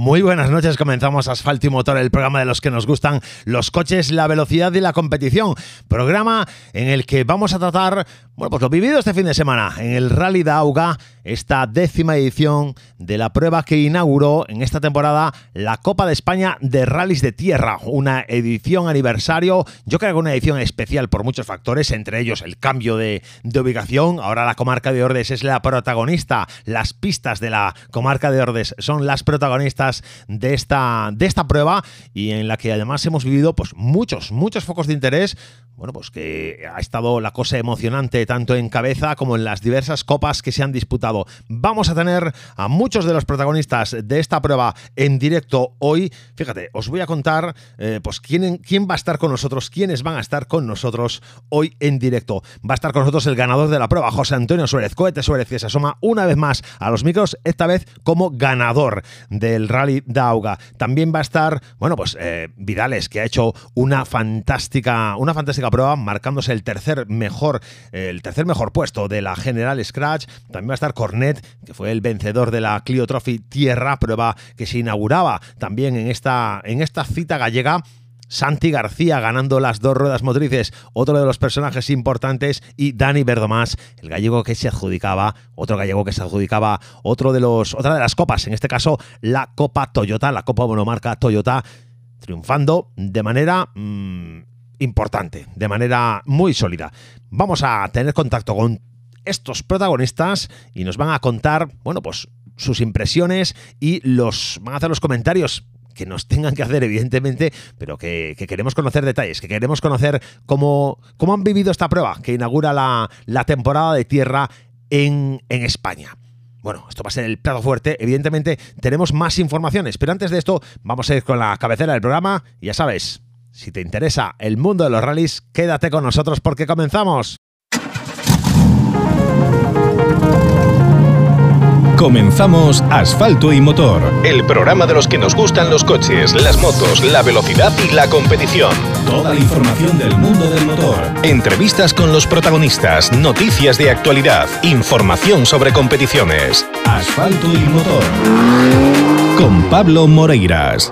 Muy buenas noches, comenzamos Asfalto y Motor, el programa de los que nos gustan los coches, la velocidad y la competición. Programa en el que vamos a tratar, bueno, pues lo vivido este fin de semana en el Rally de Auga, esta décima edición de la prueba que inauguró en esta temporada la Copa de España de Rallys de Tierra, una edición aniversario, yo creo que una edición especial por muchos factores, entre ellos el cambio de, de ubicación, ahora la comarca de Ordes es la protagonista, las pistas de la comarca de Ordes son las protagonistas de esta, de esta prueba y en la que además hemos vivido pues, muchos, muchos focos de interés. Bueno, pues que ha estado la cosa emocionante tanto en cabeza como en las diversas copas que se han disputado. Vamos a tener a muchos de los protagonistas de esta prueba en directo hoy. Fíjate, os voy a contar eh, pues quién, quién va a estar con nosotros, quiénes van a estar con nosotros hoy en directo. Va a estar con nosotros el ganador de la prueba, José Antonio Suárez, Cohete Suárez, que se asoma una vez más a los micros, esta vez como ganador del Rally Dauga. También va a estar, bueno, pues eh, Vidales, que ha hecho una fantástica, una fantástica prueba, marcándose el tercer mejor, el tercer mejor puesto de la General Scratch. También va a estar Cornet, que fue el vencedor de la Clio Trophy Tierra, prueba que se inauguraba también en esta, en esta cita gallega Santi García ganando las dos ruedas motrices, otro de los personajes importantes, y Dani Verdomás, el gallego que se adjudicaba, otro gallego que se adjudicaba otro de los, otra de las copas, en este caso la Copa Toyota, la Copa Monomarca Toyota, triunfando de manera mmm, importante, de manera muy sólida. Vamos a tener contacto con estos protagonistas y nos van a contar, bueno, pues sus impresiones y los van a hacer los comentarios que nos tengan que hacer, evidentemente, pero que, que queremos conocer detalles, que queremos conocer cómo, cómo han vivido esta prueba que inaugura la, la temporada de tierra en, en España. Bueno, esto va a ser el plato fuerte. Evidentemente, tenemos más informaciones, pero antes de esto, vamos a ir con la cabecera del programa. Ya sabes, si te interesa el mundo de los rallies, quédate con nosotros porque comenzamos. Comenzamos Asfalto y Motor, el programa de los que nos gustan los coches, las motos, la velocidad y la competición. Toda la información del mundo del motor. Entrevistas con los protagonistas, noticias de actualidad, información sobre competiciones. Asfalto y Motor. Con Pablo Moreiras.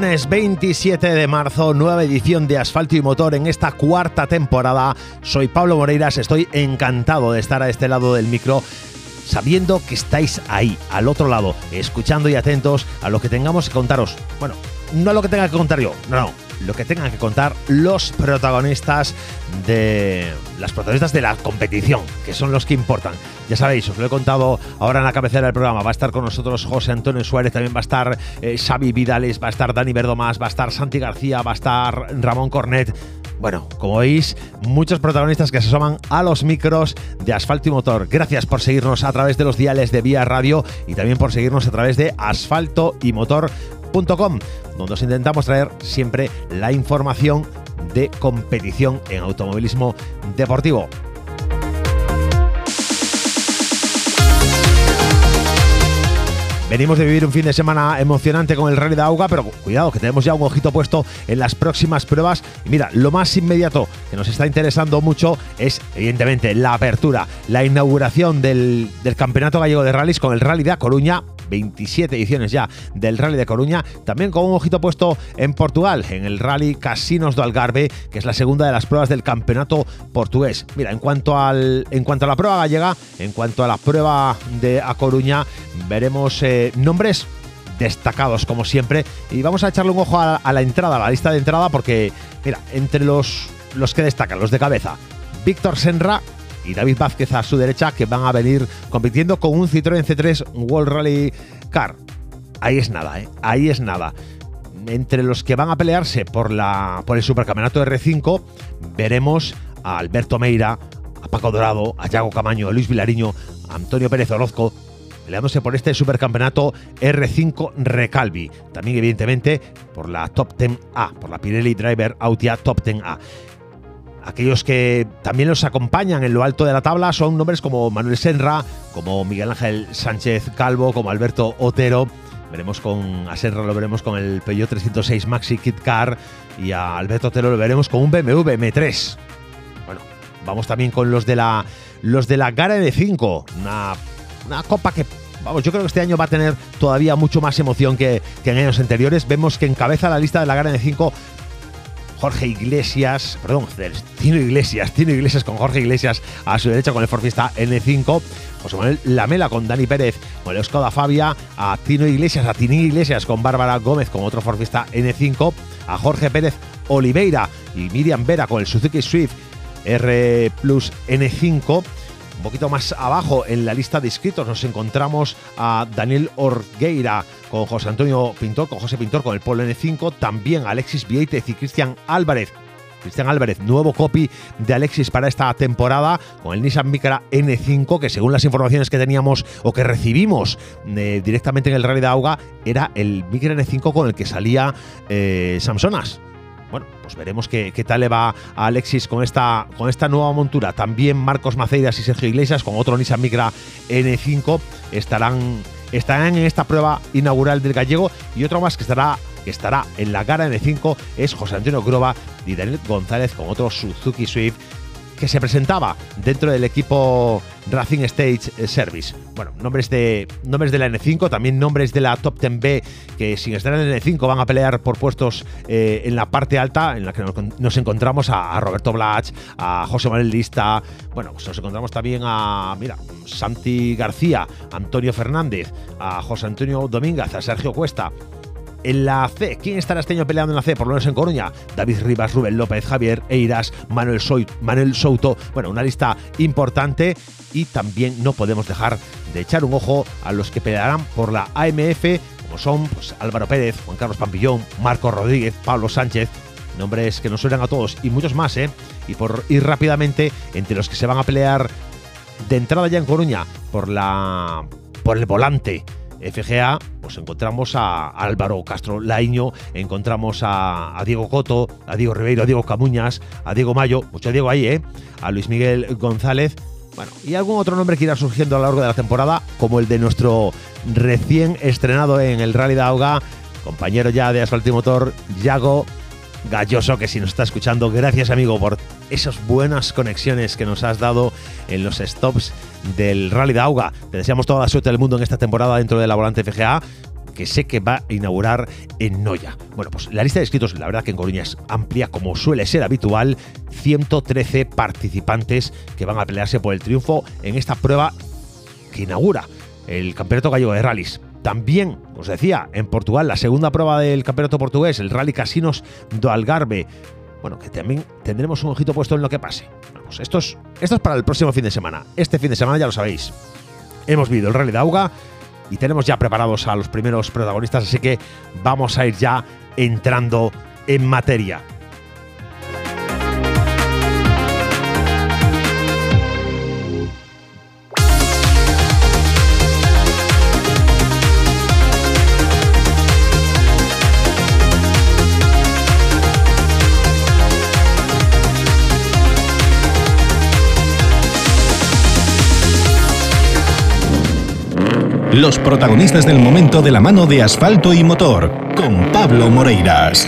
Lunes 27 de marzo, nueva edición de Asfalto y Motor en esta cuarta temporada. Soy Pablo Moreiras, estoy encantado de estar a este lado del micro sabiendo que estáis ahí, al otro lado, escuchando y atentos a lo que tengamos que contaros. Bueno, no lo que tenga que contar yo, no, no, lo que tengan que contar los protagonistas de las protagonistas de la competición, que son los que importan. Ya sabéis, os lo he contado ahora en la cabecera del programa. Va a estar con nosotros José Antonio Suárez, también va a estar eh, Xavi Vidales, va a estar Dani Verdomás, va a estar Santi García, va a estar Ramón Cornet. Bueno, como veis, muchos protagonistas que se asoman a los micros de Asfalto y Motor. Gracias por seguirnos a través de los diales de Vía Radio y también por seguirnos a través de asfalto y motor donde os intentamos traer siempre la información de competición en automovilismo deportivo. Venimos de vivir un fin de semana emocionante con el Rally de Auga, pero cuidado, que tenemos ya un ojito puesto en las próximas pruebas. Mira, lo más inmediato que nos está interesando mucho es, evidentemente, la apertura, la inauguración del, del Campeonato Gallego de Rallys con el Rally de A Coruña, 27 ediciones ya del Rally de Coruña, también con un ojito puesto en Portugal, en el Rally Casinos do Algarve, que es la segunda de las pruebas del campeonato portugués. Mira, en cuanto, al, en cuanto a la prueba gallega, en cuanto a la prueba de A Coruña, veremos eh, nombres destacados como siempre y vamos a echarle un ojo a, a, la entrada, a la lista de entrada porque, mira, entre los, los que destacan, los de cabeza, Víctor Senra, y David Vázquez a su derecha, que van a venir compitiendo con un Citroën C3 World Rally Car. Ahí es nada, ¿eh? ahí es nada. Entre los que van a pelearse por, la, por el Supercampeonato R5, veremos a Alberto Meira, a Paco Dorado, a Yago Camaño, a Luis Vilariño, a Antonio Pérez Orozco, peleándose por este supercampeonato R5 Recalvi. También, evidentemente, por la Top 10A, por la Pirelli Driver Autia Top 10A. Aquellos que también los acompañan en lo alto de la tabla son nombres como Manuel Senra, como Miguel Ángel Sánchez Calvo, como Alberto Otero. Veremos con a Senra lo veremos con el Peugeot 306 Maxi Kit Car y a Alberto Otero lo veremos con un BMW M3. Bueno, Vamos también con los de la, los de la Gara de 5, una, una copa que vamos, yo creo que este año va a tener todavía mucho más emoción que, en años anteriores. Vemos que encabeza la lista de la Gara de 5 Jorge Iglesias, perdón, Tino Iglesias, Tino Iglesias con Jorge Iglesias a su derecha con el Forfista N5, José Manuel Lamela con Dani Pérez, con el Skoda Fabia, a Tino Iglesias, a Tini Iglesias con Bárbara Gómez con otro Forfista N5, a Jorge Pérez Oliveira y Miriam Vera con el Suzuki Swift R Plus N5. Un poquito más abajo en la lista de inscritos nos encontramos a Daniel Orgueira con José Antonio Pintor, con José Pintor con el Polo N5, también Alexis Vieitez y Cristian Álvarez Cristian Álvarez, nuevo copy de Alexis para esta temporada con el Nissan Micra N5, que según las informaciones que teníamos o que recibimos eh, directamente en el Rally de Auga, era el Micra N5 con el que salía eh, Samsonas. Bueno, pues veremos qué, tal le va a Alexis con esta, con esta nueva montura. También Marcos Maceiras y Sergio Iglesias con otro Nissan Micra N5 estarán, estarán en esta prueba inaugural del gallego y otro más que estará que estará en la cara N5 es José Antonio Groba y Daniel González con otro Suzuki Swift que se presentaba dentro del equipo Racing Stage Service. Bueno, nombres de, nombres de la N5, también nombres de la Top 10B que sin estar en la N5 van a pelear por puestos eh, en la parte alta, en la que nos, encontramos a, Roberto Blach, a José Manuel Lista, bueno, pues nos encontramos también a, mira, Santi García, Antonio Fernández, a José Antonio Domínguez, a Sergio Cuesta, en la C, ¿quién estará este año peleando en la C? Por lo menos en Coruña. David Rivas, Rubén López, Javier Eiras, Manuel, Manuel Souto. Bueno, una lista importante. Y también no podemos dejar de echar un ojo a los que pelearán por la AMF, como son pues, Álvaro Pérez, Juan Carlos Pampillón, Marco Rodríguez, Pablo Sánchez. Nombres que nos suenan a todos y muchos más, ¿eh? Y por ir rápidamente, entre los que se van a pelear de entrada ya en Coruña por la por el volante FGA, pues encontramos a Álvaro Castro Laiño, encontramos a, Diego Coto, a Diego Ribeiro, a Diego Camuñas, a Diego Mayo, mucho Diego ahí, ¿eh? A Luis Miguel González. Bueno, y algún otro nombre que irá surgiendo a lo largo de la temporada, como el de nuestro recién estrenado en el Rally de Auga, compañero ya de Asfalto y Motor, Yago Galloso, que si nos está escuchando, gracias amigo por esas buenas conexiones que nos has dado en los stops del Rally de Auga. Te deseamos toda la suerte del mundo en esta temporada dentro de la Volante FGA que sé que va a inaugurar en Noya. Bueno, pues la lista de inscritos, la verdad que en Coruña es amplia, como suele ser habitual. 113 participantes que van a pelearse por el triunfo en esta prueba que inaugura el Campeonato Gallego de Rallys. También, os decía, en Portugal, la segunda prueba del campeonato portugués, el Rally Casinos do Algarve. Bueno, que también tendremos un ojito puesto en lo que pase. Pues esto es, esto es para el próximo fin de semana. Este fin de semana ya lo sabéis. Hemos vivido el Rally de Auga y tenemos ya preparados a los primeros protagonistas, así que vamos a ir ya entrando en materia. Los protagonistas del momento de la mano de asfalto y motor, con Pablo Moreiras.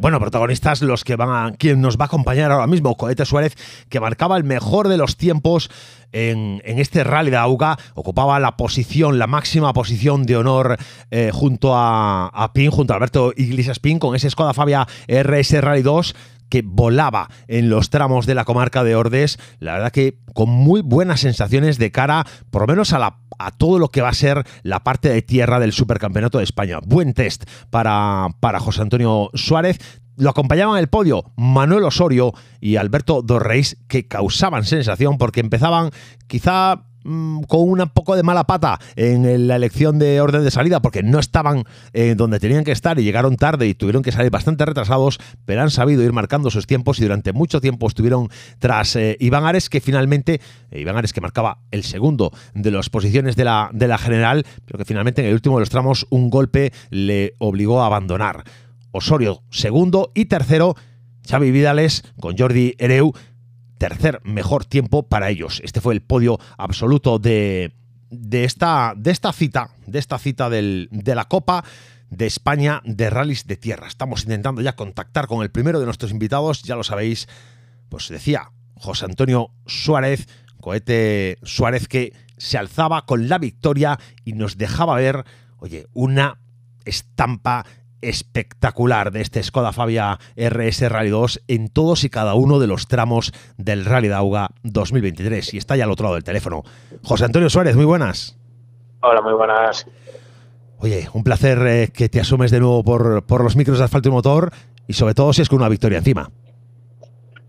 Bueno, protagonistas los que van a. quien nos va a acompañar ahora mismo, Cohete Suárez, que marcaba el mejor de los tiempos en, este rally de Auga, ocupaba la posición, la máxima posición de honor eh, junto a, a Pin, junto a Alberto Iglesias Pin, con ese Skoda Fabia RS Rally 2 que volaba en los tramos de la comarca de Ordes, la verdad que con muy buenas sensaciones de cara, por lo menos a, todo lo que va a ser la parte de tierra del Supercampeonato de España. Buen test para, para José Antonio Suárez. Lo acompañaban el podio Manuel Osorio y Alberto Dorreis, que causaban sensación porque empezaban quizá Mm, con un poco de mala pata en la elección de orden de salida porque no estaban eh, donde tenían que estar y llegaron tarde y tuvieron que salir bastante retrasados, pero han sabido ir marcando sus tiempos y durante mucho tiempo estuvieron tras eh, Iván Ares, que finalmente, eh, Iván Ares que marcaba el segundo de las posiciones de la, de la general, pero que finalmente en el último de los tramos un golpe le obligó a abandonar. Osorio segundo y tercero, Xavi Vidales con Jordi Ereu tercer mejor tiempo para ellos. Este fue el podio absoluto de, de, esta, de esta cita, de esta cita del, de la Copa de España de rallies de tierra. Estamos intentando ya contactar con el primero de nuestros invitados, ya lo sabéis, pues decía José Antonio Suárez, cohete Suárez que se alzaba con la victoria y nos dejaba ver, oye, una estampa espectacular de este Skoda Fabia RS Rally 2 en todos y cada uno de los tramos del Rally Dauga 2023. Y está ya al otro lado del teléfono. José Antonio Suárez, muy buenas. Hola, muy buenas. Oye, un placer eh, que te asumes de nuevo por, por los micros de asfalto y motor y sobre todo si es con una victoria encima.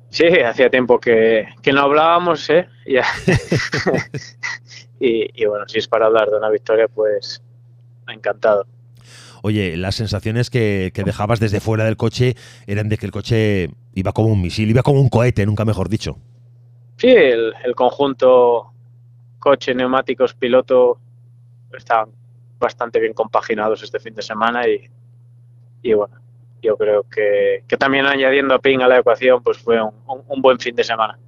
Sí, hacía tiempo que, que no hablábamos, ¿eh? Ya. y, y, bueno, si es para hablar de una victoria, pues encantado. Oye, las sensaciones que, que, dejabas desde fuera del coche eran de que el coche iba como un misil, iba como un cohete, nunca mejor dicho. Sí, el, el conjunto coche, neumáticos, piloto estaban bastante bien compaginados este fin de semana y, y bueno, yo creo que, que, también añadiendo a Ping a la ecuación, pues fue un, un, un buen fin de semana.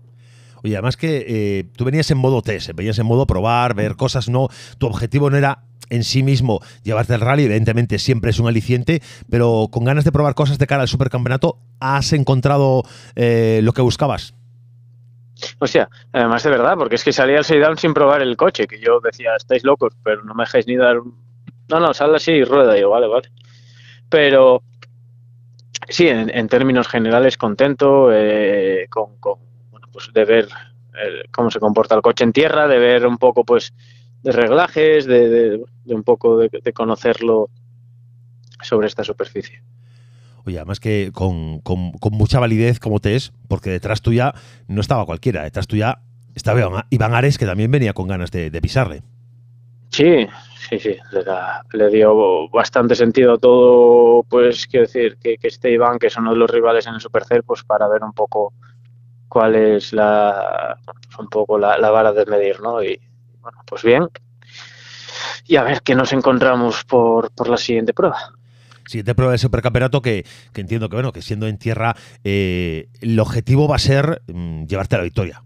Oye, además que eh, tú venías en modo test, venías en modo probar, ver cosas, no, tu objetivo no era en sí mismo llevarte el rally, evidentemente siempre es un aliciente, pero con ganas de probar cosas de cara al supercampeonato, ¿has encontrado eh, lo que buscabas? O sea, además de verdad, porque es que salía al down sin probar el coche, que yo decía, estáis locos, pero no me dejáis ni dar. No, no, sal así y rueda, yo, vale, vale. Pero sí, en, en términos generales contento eh, con, con, bueno, pues de ver eh, cómo se comporta el coche en tierra, de ver un poco pues de reglajes, de, de, de un poco de, de, conocerlo sobre esta superficie. Oye, además que con, con, con, mucha validez como te es, porque detrás tuya no estaba cualquiera, detrás tuya estaba Iván Ares, que también venía con ganas de, pisarle. Sí, sí, sí, le, da, le, dio bastante sentido a todo, pues quiero decir, que, que este Iván, que es uno de los rivales en el Supercer, pues para ver un poco cuál es la, un poco la, la vara de medir, ¿no? Y bueno, pues bien. Y a ver qué nos encontramos por, por la siguiente prueba. Siguiente prueba del supercampeonato que, que, entiendo que bueno que siendo en tierra eh, el objetivo va a ser mmm, llevarte a la victoria.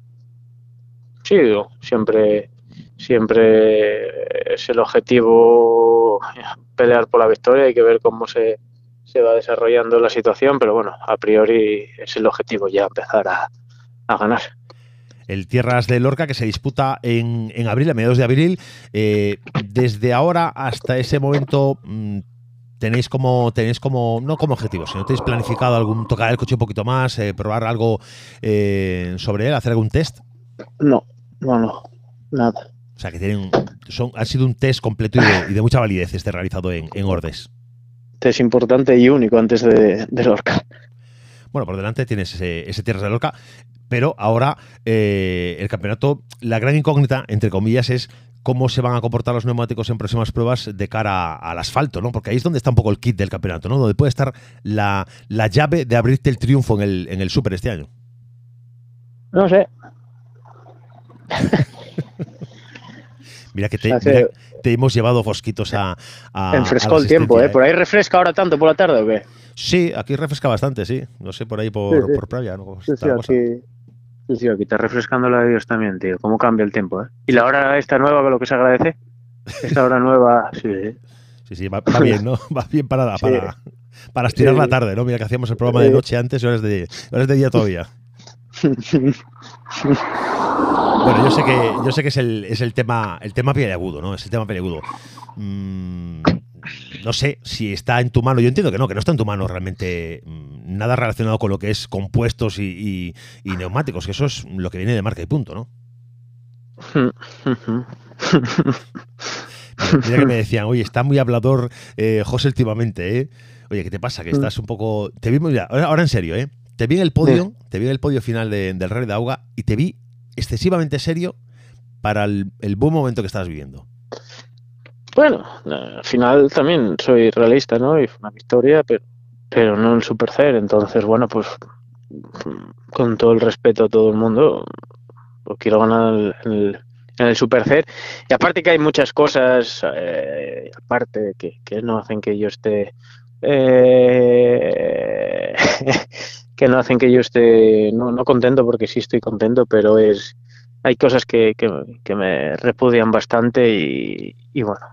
Sí siempre siempre es el objetivo pelear por la victoria. Hay que ver cómo se, se va desarrollando la situación pero bueno a priori es el objetivo ya empezar a, a ganar el Tierras de Lorca que se disputa en, en abril, a mediados de abril. Eh, desde ahora hasta ese momento, mmm, tenéis como tenéis como no como objetivo, sino tenéis planificado algún tocar el coche un poquito más, eh, probar algo eh, sobre él, hacer algún test? No, no, no, nada. O sea que tienen son ha sido un test completo y de, y de mucha validez este realizado en, en, Ordes. Test importante y único antes de, de Lorca. Bueno, por delante tienes ese, ese Tierras de Lorca, pero ahora eh, el campeonato, la gran incógnita, entre comillas, es cómo se van a comportar los neumáticos en próximas pruebas de cara al asfalto, ¿no? Porque ahí es donde está un poco el kit del campeonato, ¿no? Donde puede estar la, la llave de abrirte el triunfo en el, en el Super este año. No sé. mira que te, mira, te, hemos llevado fosquitos a. a Enfrescó a el tiempo, ¿eh? ¿Por ahí refresca ahora tanto por la tarde o qué? Sí, aquí refresca bastante, sí. No sé, por ahí por, sí, sí. por Pravia, ¿no? Sí, sí, aquí, sí, sí, aquí está refrescando la de Dios también, tío. Cómo cambia el tiempo, ¿eh? Y la hora esta nueva, con lo que se agradece. Esta hora nueva, sí. Sí, sí, va, va bien, ¿no? Va bien para, para, para estirar sí. la tarde, ¿no? Mira que hacíamos el programa de noche antes y ahora es de, ahora es de día todavía. Bueno, yo sé que yo sé que es el, es el tema el tema peliagudo, ¿no? Es el tema peliagudo. Mm, no sé si está en tu mano. Yo entiendo que no, que no está en tu mano realmente mm, nada relacionado con lo que es compuestos y, y, y neumáticos, que eso es lo que viene de marca y punto, ¿no? Mira que me decían, oye, está muy hablador eh, José últimamente, ¿eh? Oye, ¿qué te pasa? Que estás un poco. Te vi, mira, ahora, ahora en serio, ¿eh? Te vi en el podio, te vi en el podio final de, del Rey de Auga y te vi excesivamente serio para el, el buen momento que estás viviendo. Bueno, al final también soy realista, ¿no? Y fue una victoria, pero, pero no el Supercer. Entonces, bueno, pues con todo el respeto a todo el mundo, pues quiero ganar el, el, en el Supercer. Y aparte que hay muchas cosas, eh, aparte que, que, no hacen que yo esté... Eh, que no hacen que yo esté no, no, contento porque sí estoy contento, pero es hay cosas que, que, que me repudian bastante y, y, bueno,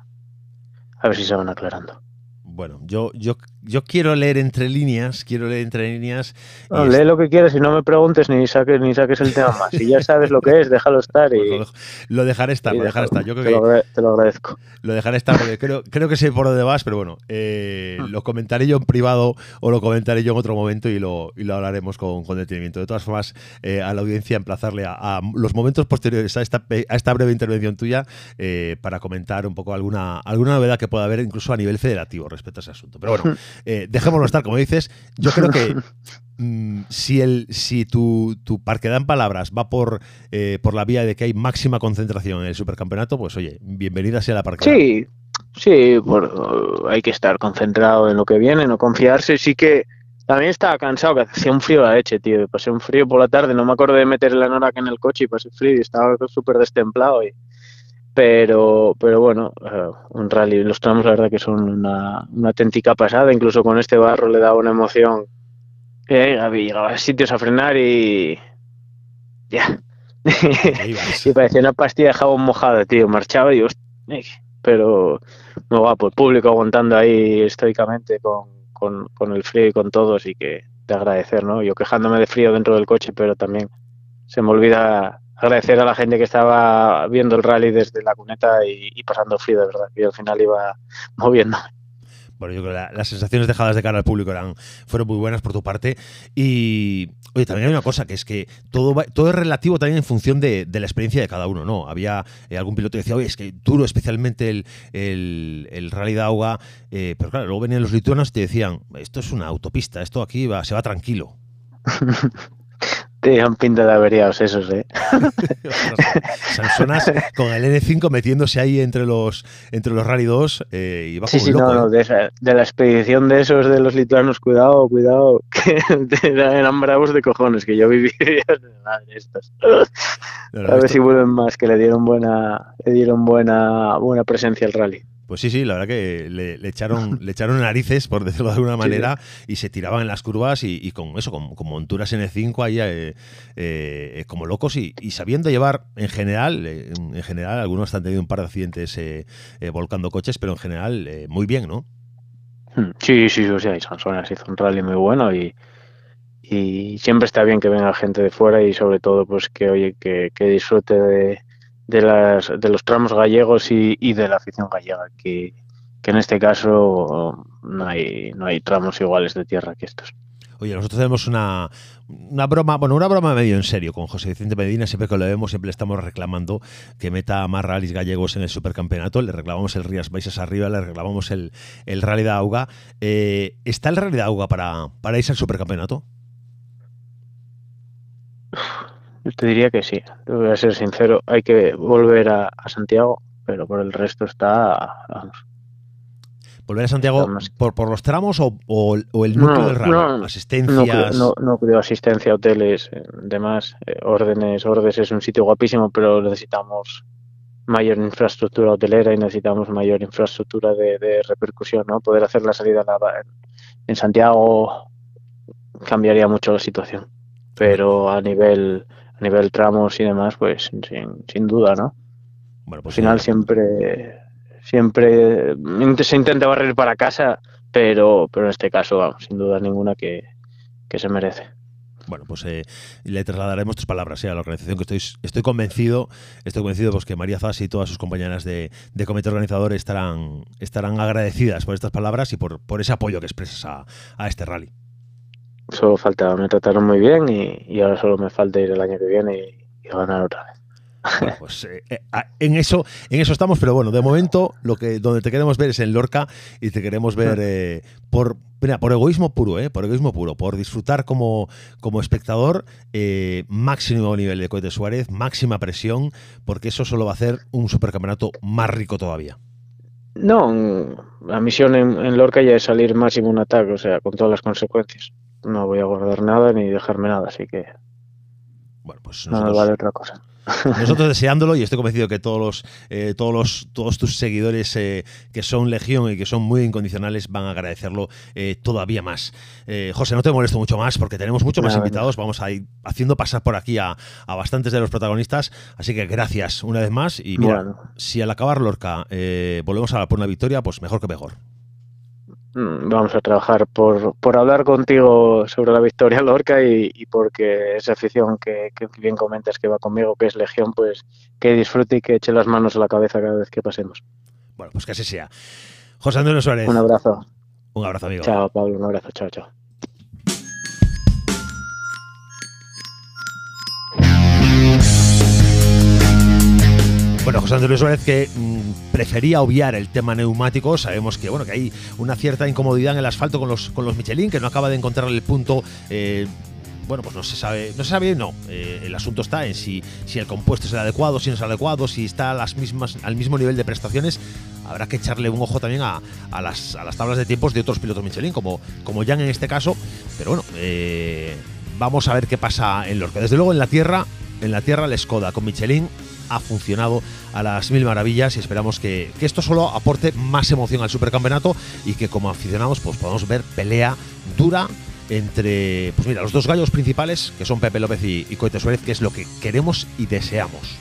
a ver si se van aclarando. Bueno, yo, yo yo quiero leer entre líneas, quiero leer entre líneas. lee lo que quieras y no me preguntes ni saques, ni saques el tema más. Si ya sabes lo que es, déjalo estar y... Pues lo, dejaré estar, lo dejaré estar. Yo creo te, lo, agradezco. Lo dejaré estar porque creo, creo que sé por dónde vas, pero bueno, eh, ah. lo comentaré yo en privado o lo comentaré yo en otro momento y lo, y lo hablaremos con, con detenimiento. De todas formas, eh, a la audiencia emplazarle a, los momentos posteriores a esta, a esta breve intervención tuya eh, para comentar un poco alguna, alguna novedad que pueda haber incluso a nivel federativo respecto a ese asunto. Pero bueno, eh, dejémoslo estar, como dices, yo creo que mm, si, el, si tu, tu parque en palabras va por, eh, por la vía de que hay máxima concentración en el supercampeonato, pues oye, bienvenida sea la parque. Sí, sí, hay que estar concentrado en lo que viene, no confiarse. Sí que también estaba cansado, que hacía un frío a leche, tío. Pasé un frío por la tarde, no me acuerdo de meter la Norak en el coche y pasé frío y estaba súper destemplado. Y, pero, pero bueno, eh, un rally, los tramos la verdad que son una, una auténtica pasada, incluso con este barro le daba una emoción. Eh, llegaba a sitios a frenar y ya. y parecía una pastilla de jabón mojada, tío. Marchaba y eh, pero muy guapo, el público aguantando ahí estoicamente con, con, con el frío y con todos y que de agradecer, ¿no? Yo quejándome de frío dentro del coche, pero también se me olvida agradecer a la gente que estaba viendo el rally desde la cuneta y, pasando frío, de verdad, y al final iba moviendo. Bueno, yo creo que las sensaciones dejadas de cara al público eran, fueron muy buenas por tu parte. Y, oye, también hay una cosa, que es que todo, todo es relativo también en función de, la experiencia de cada uno, ¿no? Había eh, algún piloto que decía, oye, es que duro especialmente el, el, rally de agua, eh, pero claro, luego venían los lituanos y te decían, esto es una autopista, esto aquí va, se va tranquilo. Tenían pinta de averiados esos, ¿eh? Sansonas con el N5 metiéndose ahí entre los entre los Rally 2 eh, y Sí, sí, no, no, ¿eh? de, la expedición de esos de los lituanos, cuidado, cuidado, que eran bravos de cojones, que yo viví de estas. a ver si vuelven más, que le dieron buena le dieron buena buena presencia al rally. Pues sí, sí, la verdad que le, echaron, le echaron narices, por decirlo de alguna manera, y se tiraban en las curvas y, con eso, con, monturas N5 ahí eh, eh, como locos y, sabiendo llevar en general, eh, en general, algunos han tenido un par de accidentes volcando coches, pero en general muy bien, ¿no? Hmm, sí, sí, o sea, y Sansonas hizo un rally muy bueno y, y siempre está bien que venga gente de fuera y sobre todo pues que oye que disfrute de de, las, de los tramos gallegos y, y de la afición gallega, que, que, en este caso no hay, no hay tramos iguales de tierra que estos. Oye, nosotros tenemos una, una broma, bueno, una broma medio en serio con José Vicente Medina, siempre que lo vemos, siempre le estamos reclamando que meta más rallies gallegos en el supercampeonato, le reclamamos el Rías Baixas arriba, le reclamamos el, el Rally de Auga. Eh, ¿Está el Rally de Auga para, para irse al supercampeonato? Te diría que sí. Voy a ser sincero, hay que volver a, Santiago, pero por el resto está, vamos. ¿Volver a Santiago por, por los tramos o, o, el núcleo del ramo? Asistencias. No, no, no, asistencia, hoteles, eh, demás, eh, órdenes. Ordes es un sitio guapísimo, pero necesitamos mayor infraestructura hotelera y necesitamos mayor infraestructura de, repercusión, ¿no? Poder hacer la salida en, en Santiago cambiaría mucho la situación, pero a nivel a nivel tramos y demás, pues sin, sin duda, ¿no? Bueno, pues Al final siempre siempre se intenta barrer para casa, pero, pero en este caso, vamos, sin duda ninguna que, se merece. Bueno, pues eh, le trasladaremos tus palabras eh, a la organización que estoy, estoy convencido, estoy convencido pues, que María Zas y todas sus compañeras de, comité organizador estarán, estarán agradecidas por estas palabras y por, por ese apoyo que expresas a, a este rally solo faltaba, me trataron muy bien y, ahora solo me falta ir el año que viene y, ganar otra vez. pues eh, eh, en eso en eso estamos, pero bueno, de momento lo que donde te queremos ver es en Lorca y te queremos ver eh, por por egoísmo puro, eh, por egoísmo puro, por disfrutar como, como espectador, máximo nivel de Cohete Suárez, máxima presión, porque eso solo va a hacer un supercampeonato más rico todavía. No, la misión en, en Lorca ya es salir máximo un ataque, o sea, con todas las consecuencias no voy a guardar nada ni dejarme nada, así que bueno, pues no vale otra cosa. Nosotros deseándolo y estoy convencido que todos los, eh, todos los, todos tus seguidores eh, que son legión y que son muy incondicionales van a agradecerlo eh, todavía más. José, no te molesto mucho más porque tenemos muchos más invitados. Vamos a ir haciendo pasar por aquí a, bastantes de los protagonistas. Así que gracias una vez más. Y mira, si al acabar Lorca volvemos a por una victoria, pues mejor que mejor. Mm, vamos a trabajar por, por hablar contigo sobre la Victoria Lorca y, y porque esa afición que, que bien comentas que va conmigo, que es Legión, pues que disfrute y que eche las manos a la cabeza cada vez que pasemos. Bueno, pues que así sea. José Antonio Suárez. Un abrazo. Un abrazo, amigo. Chao, Pablo. Un abrazo. Chao, chao. Bueno, José Antonio Suárez que mm, prefería obviar el tema neumático. Sabemos que bueno que hay una cierta incomodidad en el asfalto con los, con los Michelin, que no acaba de encontrar el punto. eh, bueno, pues no se sabe, no se sabe no. Eh, el asunto está en si, si el compuesto es el adecuado, si no es adecuado, si está las mismas, al mismo nivel de prestaciones. Habrá que echarle un ojo también a, a las, a las tablas de tiempos de otros pilotos Michelin, como, como Jan en este caso. Pero bueno, eh, vamos a ver qué pasa en Lorca. Desde luego en la tierra, en la tierra el Skoda con Michelin ha funcionado a las mil maravillas y esperamos que, que, esto solo aporte más emoción al supercampeonato y que como aficionados pues podamos ver pelea dura entre pues mira los dos gallos principales que son Pepe López y, y Coete Suárez que es lo que queremos y deseamos.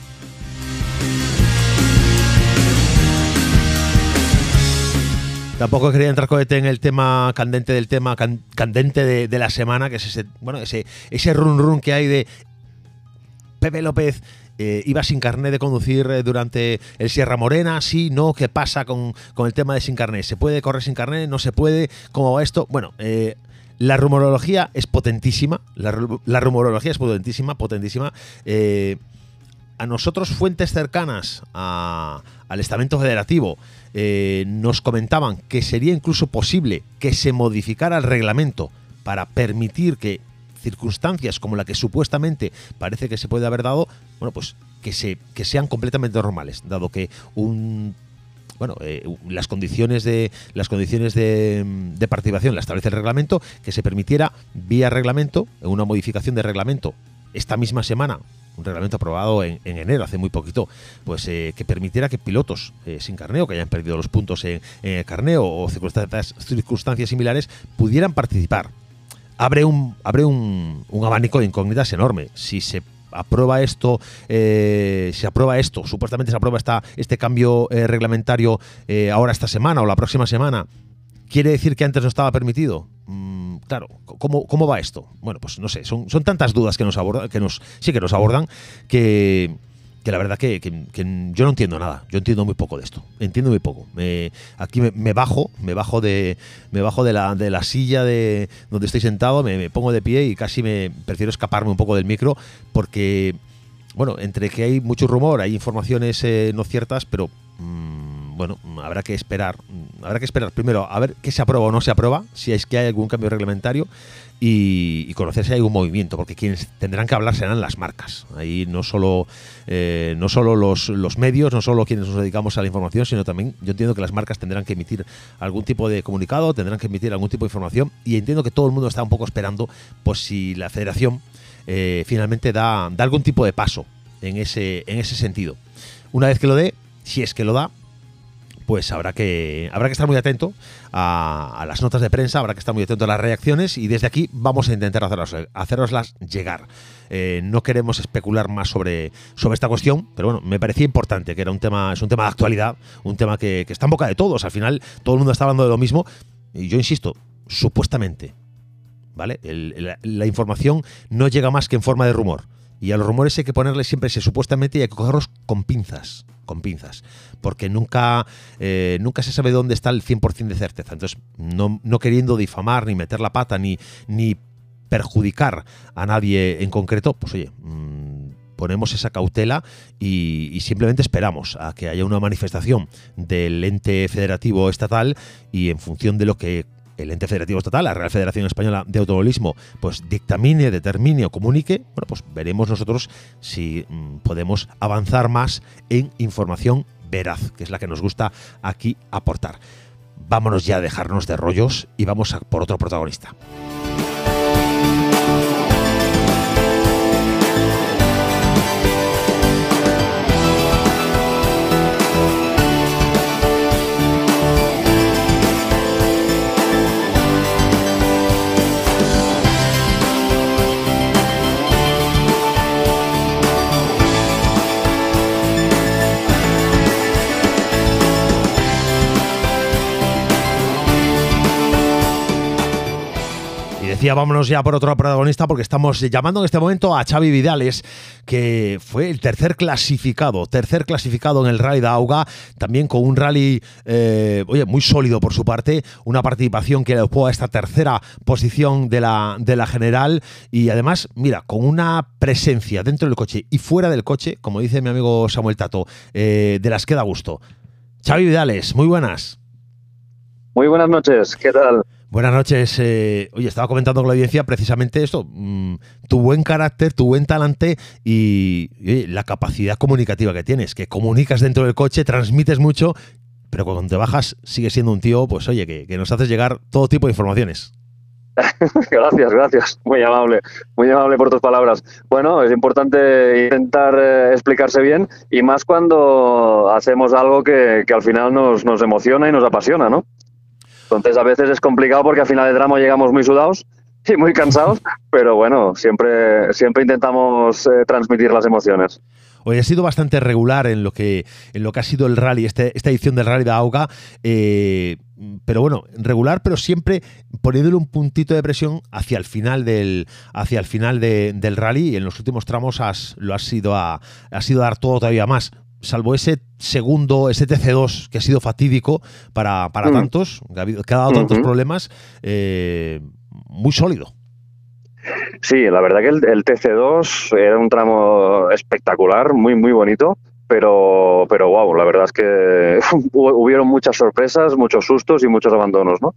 Tampoco quería entrar cohete en el tema candente del tema can, candente de, de, la semana, que es ese, bueno, ese, ese run run que hay de Pepe López eh, iba sin carné de conducir eh, durante el Sierra Morena, sí, no, ¿qué pasa con, con, el tema de sin carné? ¿Se puede correr sin carné? ¿No se puede? ¿Cómo va esto? Bueno, eh, la rumorología es potentísima, la, rumorología es potentísima, potentísima. A nosotros, fuentes cercanas al estamento federativo, nos comentaban que sería incluso posible que se modificara el reglamento para permitir que circunstancias como la que supuestamente parece que se puede haber dado, bueno, pues que, se, que sean completamente normales, dado que un bueno, eh, las condiciones de las condiciones de, de, participación la establece el reglamento, que se permitiera vía reglamento, una modificación de reglamento esta misma semana, un reglamento aprobado en, en enero, hace muy poquito, pues eh, que permitiera que pilotos eh, sin carneo, que hayan perdido los puntos en, carneo o circunstancias, circunstancias similares, pudieran participar abre un, abre un, un, abanico de incógnitas enorme. Si se aprueba esto, eh, aprueba esto, supuestamente se aprueba esta, este cambio eh, reglamentario eh, ahora esta semana o la próxima semana, ¿quiere decir que antes no estaba permitido? Mm, claro, ¿cómo, ¿cómo, va esto? Bueno, pues no sé, son, son tantas dudas que nos abordan, que nos, sí que nos abordan, que que la verdad que, que, yo no entiendo nada. Yo entiendo muy poco de esto. Entiendo muy poco. Aquí me, bajo, me bajo de, me bajo de la, de la silla de donde estoy sentado, me, pongo de pie y casi me prefiero escaparme un poco del micro porque, bueno, entre que hay mucho rumor, hay informaciones eh, no ciertas, pero mmm, bueno, habrá que esperar. Habrá que esperar primero a ver qué se aprueba o no se aprueba, si es que hay algún cambio reglamentario y, y, conocer si hay algún movimiento, porque quienes tendrán que hablar serán las marcas. Ahí no solo, eh, no solo los, los, medios, no solo quienes nos dedicamos a la información, sino también yo entiendo que las marcas tendrán que emitir algún tipo de comunicado, tendrán que emitir algún tipo de información y entiendo que todo el mundo está un poco esperando por si la federación eh, finalmente da, da algún tipo de paso en ese, en ese sentido. Una vez que lo dé, si es que lo da, pues habrá que, habrá que estar muy atento a, las notas de prensa, habrá que estar muy atento a las reacciones y desde aquí vamos a intentar haceroslas llegar. Eh, no queremos especular más sobre, sobre esta cuestión, pero bueno, me parecía importante que era un tema, es un tema de actualidad, un tema que, está en boca de todos. Al final todo el mundo está hablando de lo mismo y yo insisto, supuestamente, ¿vale? La, la información no llega más que en forma de rumor. Y a los rumores hay que ponerle siempre ese supuestamente y hay que cogerlos con pinzas con pinzas, porque nunca, eh, nunca se sabe dónde está el 100% de certeza. Entonces, no, no, queriendo difamar, ni meter la pata, ni, ni perjudicar a nadie en concreto, pues oye, mmm, ponemos esa cautela y, y, simplemente esperamos a que haya una manifestación del ente federativo estatal y en función de lo que el ente federativo estatal, la Real Federación Española de Automovilismo, pues dictamine, determine o comunique, bueno, pues veremos nosotros si mmm, podemos avanzar más en información veraz, que es la que nos gusta aquí aportar. Vámonos ya a dejarnos de rollos y vamos por otro protagonista. Decía, vámonos ya por otro protagonista porque estamos llamando en este momento a Xavi Vidales, que fue el tercer clasificado, tercer clasificado en el Rally de Auga, también con un rally, eh, oye, muy sólido por su parte, una participación que le ocupó a esta tercera posición de la, de la general y además, mira, con una presencia dentro del coche y fuera del coche, como dice mi amigo Samuel Tato, eh, de las que da gusto. Xavi Vidales, muy buenas. Muy buenas noches, ¿qué tal? Buenas noches. Eh, oye, estaba comentando con la audiencia precisamente esto, mm, tu buen carácter, tu buen talante y, la capacidad comunicativa que tienes, que comunicas dentro del coche, transmites mucho, pero cuando te bajas sigues siendo un tío, pues oye, que, nos haces llegar todo tipo de informaciones. gracias, gracias. Muy amable, muy amable por tus palabras. Bueno, es importante intentar eh, explicarse bien y más cuando hacemos algo que, al final nos emociona y nos apasiona, ¿no? Entonces a veces es complicado porque al final del tramo llegamos muy sudados y muy cansados, pero bueno, siempre, siempre intentamos eh, transmitir las emociones. Hoy ha sido bastante regular en lo que, en lo que ha sido el rally, este, esta edición del rally de AUGA, eh, pero bueno, regular, pero siempre poniéndole un puntito de presión hacia el final del, hacia el final del rally y en los últimos tramos has, lo has sido a, has sido a dar todo todavía más salvo ese segundo, ese TC2 que ha sido fatídico para, para mm. tantos, que ha, dado tantos problemas, eh, muy sólido. Sí, la verdad que el, TC2 era un tramo espectacular, muy, muy bonito, pero, pero wow, la verdad es que hubieron muchas sorpresas, muchos sustos y muchos abandonos, ¿no?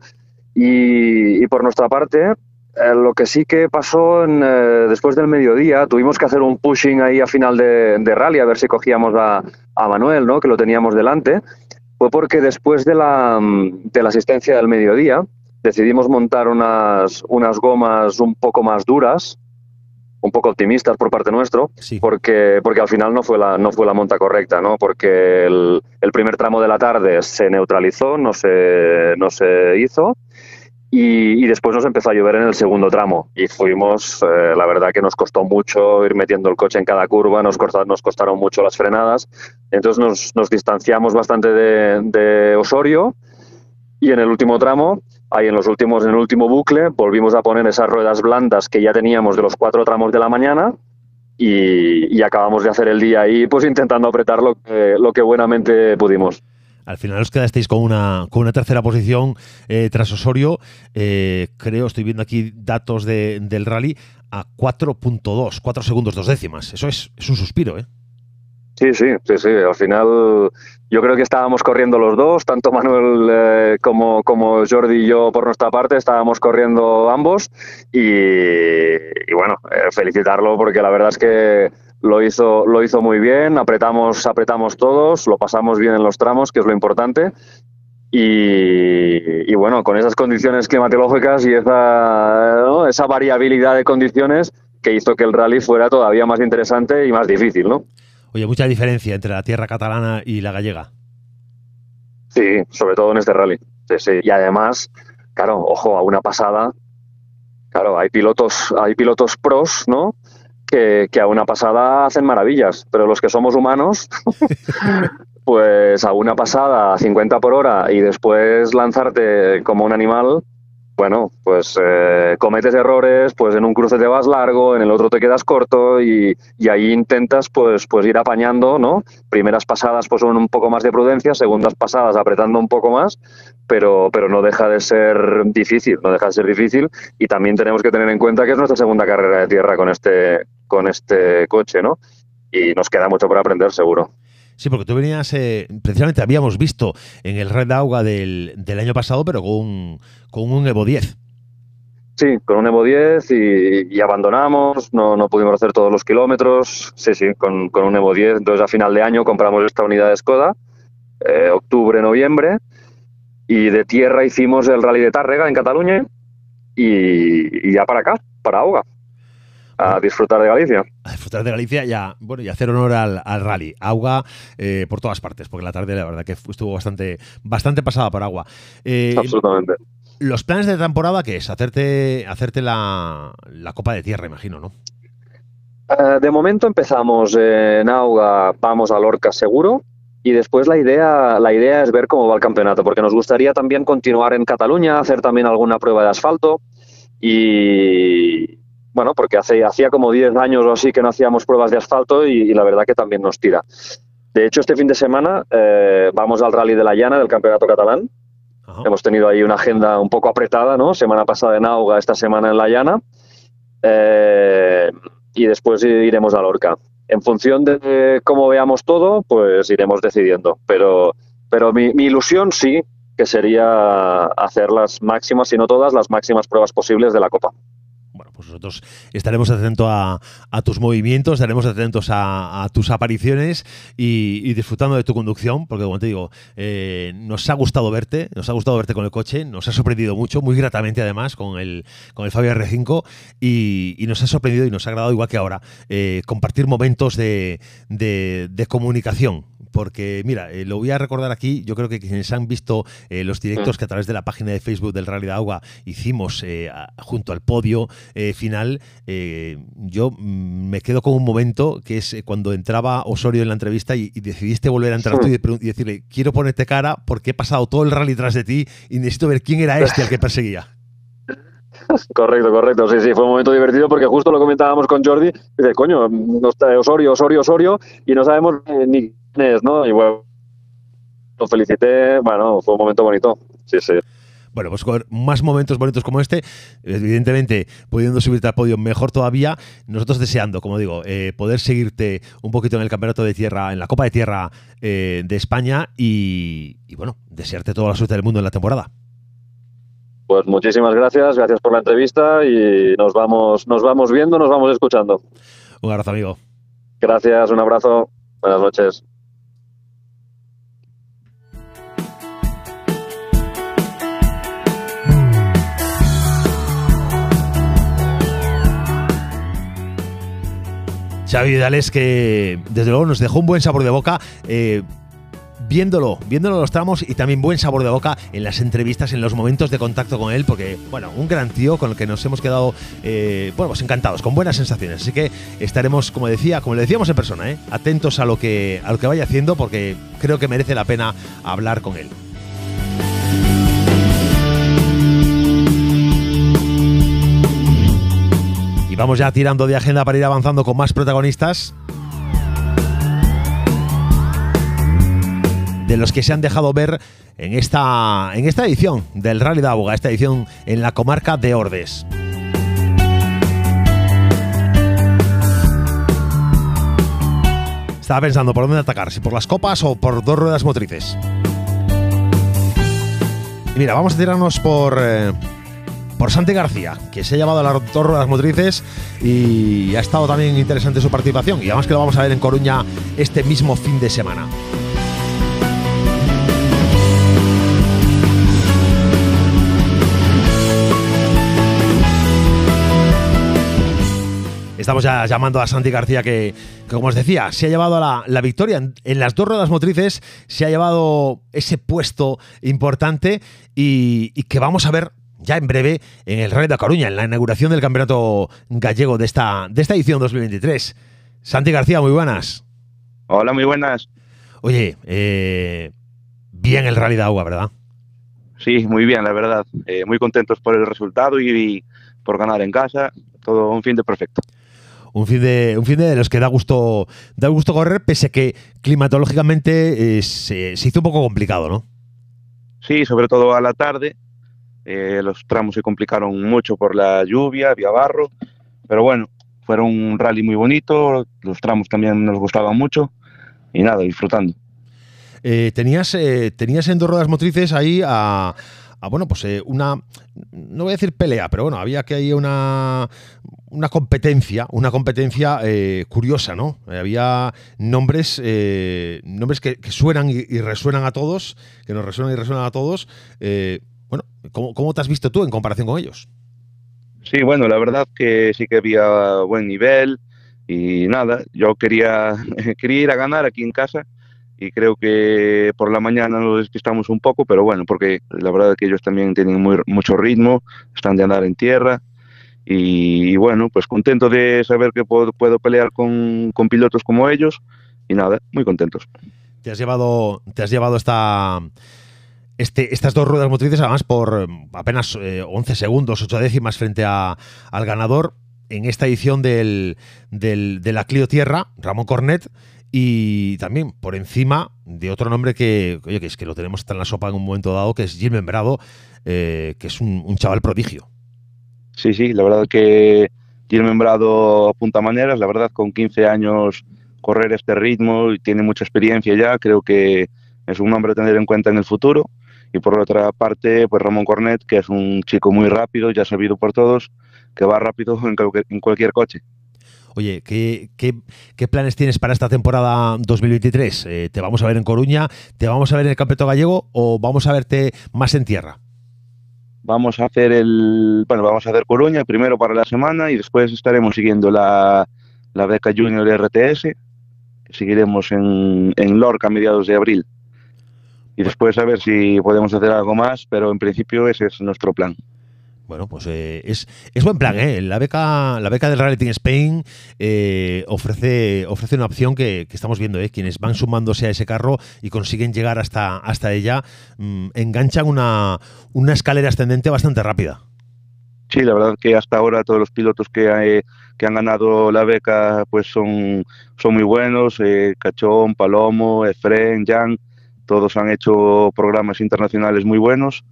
Y, y por nuestra parte, eh, lo que sí que pasó en, eh, después del mediodía, tuvimos que hacer un pushing ahí a final de, rally a ver si cogíamos a, Manuel, ¿no? que lo teníamos delante. Fue porque después de la, de la asistencia del mediodía decidimos montar unas, unas gomas un poco más duras, un poco optimistas por parte nuestro, porque, porque al final no fue la, no fue la monta correcta, ¿no? porque el, el primer tramo de la tarde se neutralizó, no se, no se hizo y, después nos empezó a llover en el segundo tramo. Y fuimos, eh, la verdad que nos costó mucho ir metiendo el coche en cada curva, nos, nos costaron mucho las frenadas, entonces nos, nos distanciamos bastante de, de, Osorio. Y en el último tramo, ahí en los últimos, en el último bucle, volvimos a poner esas ruedas blandas que ya teníamos de los cuatro tramos de la mañana y, y acabamos de hacer el día ahí pues intentando apretar lo que, lo que buenamente pudimos. Al final os quedasteis con una, con una tercera posición eh, tras Osorio. Eh, creo, estoy viendo aquí datos del rally, a 4.2, 4 segundos, dos décimas. Eso es, un suspiro, ¿eh? Sí, sí, sí, sí. Al final yo creo que estábamos corriendo los dos, tanto Manuel eh, como, Jordi y yo por nuestra parte, estábamos corriendo ambos y, y bueno, felicitarlo porque la verdad es que lo hizo, lo hizo muy bien, apretamos, apretamos todos, lo pasamos bien en los tramos, que es lo importante. Y, bueno, con esas condiciones climatológicas y esa, esa variabilidad de condiciones que hizo que el rally fuera todavía más interesante y más difícil, ¿no? Oye, mucha diferencia entre la tierra catalana y la gallega. Sí, sobre todo en este rally. Y además, claro, ojo, a una pasada, claro, hay pilotos, hay pilotos pros, ¿no? Que, a una pasada hacen maravillas, pero los que somos humanos, pues a una pasada a 50 por hora y después lanzarte como un animal, bueno, pues eh, cometes errores, pues en un cruce te vas largo, en el otro te quedas corto y, y, ahí intentas pues, pues ir apañando, ¿no? Primeras pasadas pues son un poco más de prudencia, segundas pasadas apretando un poco más, pero, pero no deja de ser difícil, no deja de ser difícil y también tenemos que tener en cuenta que es nuestra segunda carrera de tierra con este, con este coche, ¿no? Y nos queda mucho por aprender, seguro. Sí, porque tú venías, eh, precisamente habíamos visto en el Red Auga del, del año pasado, pero con un, con un Evo 10. Sí, con un Evo 10 y, abandonamos, no, no, pudimos hacer todos los kilómetros. Sí, sí, con, con, un Evo 10. Entonces a final de año compramos esta unidad de Skoda, eh, octubre, noviembre, y de tierra hicimos el Rally de Tárrega en Cataluña y, y ya para acá, para Auga a disfrutar de Galicia. A disfrutar de Galicia ya, bueno, y hacer honor al, rally. Agua eh, por todas partes, porque la tarde la verdad que estuvo bastante, bastante pasada por agua. Eh, Absolutamente. Los planes de temporada, ¿qué es? Hacerte, hacerte la, Copa de Tierra, imagino, ¿no? Eh, de momento empezamos en Auga, vamos a Lorca seguro, y después la idea, la idea es ver cómo va el campeonato, porque nos gustaría también continuar en Cataluña, hacer también alguna prueba de asfalto y bueno, porque hace, hacía como 10 años o así que no hacíamos pruebas de asfalto y, la verdad que también nos tira. De hecho, este fin de semana eh, vamos al Rally de la Llana del Campeonato Catalán. Hemos tenido ahí una agenda un poco apretada, ¿no? Semana pasada en Auga, esta semana en la Llana. Eh, y después iremos a Lorca. En función de cómo veamos todo, pues iremos decidiendo. Pero, pero mi, mi ilusión sí que sería hacer las máximas, si no todas, las máximas pruebas posibles de la Copa pues nosotros estaremos atentos a, tus movimientos, estaremos atentos a, tus apariciones y, disfrutando de tu conducción, porque como te digo, eh, nos ha gustado verte, nos ha gustado verte con el coche, nos ha sorprendido mucho, muy gratamente además, con el, con el Fabio R5 y, nos ha sorprendido y nos ha agradado igual que ahora eh, compartir momentos de, de comunicación porque mira, eh, lo voy a recordar aquí, yo creo que quienes han visto eh, los directos que a través de la página de Facebook del Rally de Agua hicimos eh, junto al podio final, yo mm, me quedo con un momento que es cuando entraba Osorio en la entrevista y, decidiste volver a entrar tú y, decirle, quiero ponerte cara porque he pasado todo el rally tras de ti y necesito ver quién era este al que perseguía. Correcto, correcto. Sí, sí, fue un momento divertido porque justo lo comentábamos con Jordi. Dice, coño, Osorio, Osorio, Osorio, y no sabemos ni ¿no? Y bueno, lo felicité, bueno, fue un momento bonito, sí, sí. Bueno, pues con más momentos bonitos como este, evidentemente pudiendo subirte al podio mejor todavía, nosotros deseando, como digo, eh, poder seguirte un poquito en el campeonato de tierra, en la Copa de Tierra eh, de España y, y, bueno, desearte toda la suerte del mundo en la temporada. Pues muchísimas gracias, gracias por la entrevista y nos vamos, nos vamos viendo, nos vamos escuchando. Un abrazo, amigo. Gracias, un abrazo, buenas noches. Xavi Vidales que desde luego nos dejó un buen sabor de boca. Eh, viéndolo, viéndolo los tramos y también buen sabor de boca en las entrevistas, en los momentos de contacto con él, porque, bueno, un gran tío con el que nos hemos quedado, eh, pues encantados, con buenas sensaciones. Así que estaremos, como decía, como le decíamos en persona, ¿eh? atentos a lo, que, a lo que vaya haciendo, porque creo que merece la pena hablar con él. Vamos ya tirando de agenda para ir avanzando con más protagonistas. De los que se han dejado ver en esta, en esta edición del Rally de Aboga, esta edición en la comarca de Ordes. Estaba pensando por dónde atacar, si por las copas o por dos ruedas motrices. Y mira, vamos a tirarnos por, eh, por Santi García, que se ha llevado a las dos ruedas motrices y ha estado también interesante su participación. Y además que lo vamos a ver en Coruña este mismo fin de semana. Estamos ya llamando a Santi García que, como os decía, se ha llevado la, la victoria en, las dos ruedas motrices, se ha llevado ese puesto importante y que vamos a ver ya en breve en el Rey de Coruña, en la inauguración del Campeonato Gallego de esta, de esta edición 2023. Santi García, muy buenas. Hola, muy buenas. Oye, eh, bien el Rally de Agua, ¿verdad? Sí, muy bien, la verdad. Eh, muy contentos por el resultado y, por ganar en casa. Todo un fin de perfecto. Un fin de, un fin de los que da gusto, da gusto correr, pese que climatológicamente eh, se hizo un poco complicado, ¿no? Sí, sobre todo a la tarde, eh, los tramos se complicaron mucho por la lluvia, había barro, pero bueno, fueron un rally muy bonito, los tramos también nos gustaban mucho y nada, disfrutando. Eh, tenías, eh, tenías en dos ruedas motrices ahí a, bueno, pues una, no voy a decir pelea, pero bueno, había que hay una, una competencia, una competencia curiosa, ¿no? había nombres, nombres que, suenan y, resuenan a todos, que nos resuenan y resuenan a todos. Bueno, ¿cómo, te has visto tú en comparación con ellos? Sí, bueno, la verdad que sí que había buen nivel y nada, yo quería, quería ir a ganar aquí en casa y creo que por la mañana nos despistamos un poco, pero bueno, porque la verdad es que ellos también tienen mucho ritmo, están de andar en tierra y, bueno, pues contento de saber que puedo, puedo pelear con, con, pilotos como ellos y nada, muy contentos. Te has llevado, te has llevado esta este, estas dos ruedas motrices, además por apenas 11 segundos, 8 décimas frente a, al ganador en esta edición del, del, de la Clio Tierra, Ramón Cornet, y también por encima de otro nombre que, oye, que es que lo tenemos en la sopa en un momento dado, que es Jim Membrado, que es un, chaval prodigio. Sí, sí, la verdad que tiene membrado apunta maneras, la verdad con 15 años correr este ritmo y tiene mucha experiencia ya, creo que es un nombre a tener en cuenta en el futuro. Y por otra parte, pues Ramón Cornet, que es un chico muy rápido, ya sabido por todos, que va rápido en cualquier, en cualquier coche. Oye, ¿qué, ¿qué, qué, planes tienes para esta temporada 2023? Eh, ¿Te vamos a ver en Coruña? ¿Te vamos a ver en el Campeonato Gallego o vamos a verte más en tierra? Vamos a hacer el, bueno, vamos a hacer Coruña primero para la semana y después estaremos siguiendo la, la beca Junior RTS, seguiremos en, en Lorca a mediados de abril. Y después a ver si podemos hacer algo más, pero en principio ese es nuestro plan. Bueno, pues eh, es, es, buen plan, ¿eh? La beca, la beca del Rally Team Spain eh, ofrece, ofrece una opción que, que, estamos viendo, ¿eh? Quienes van sumándose a ese carro y consiguen llegar hasta, hasta ella, mmm, enganchan una, una escalera ascendente bastante rápida. Sí, la verdad que hasta ahora todos los pilotos que, hay, que han ganado la beca pues son, son muy buenos, eh, Cachón, Palomo, Efren, Jan, todos han hecho programas internacionales muy buenos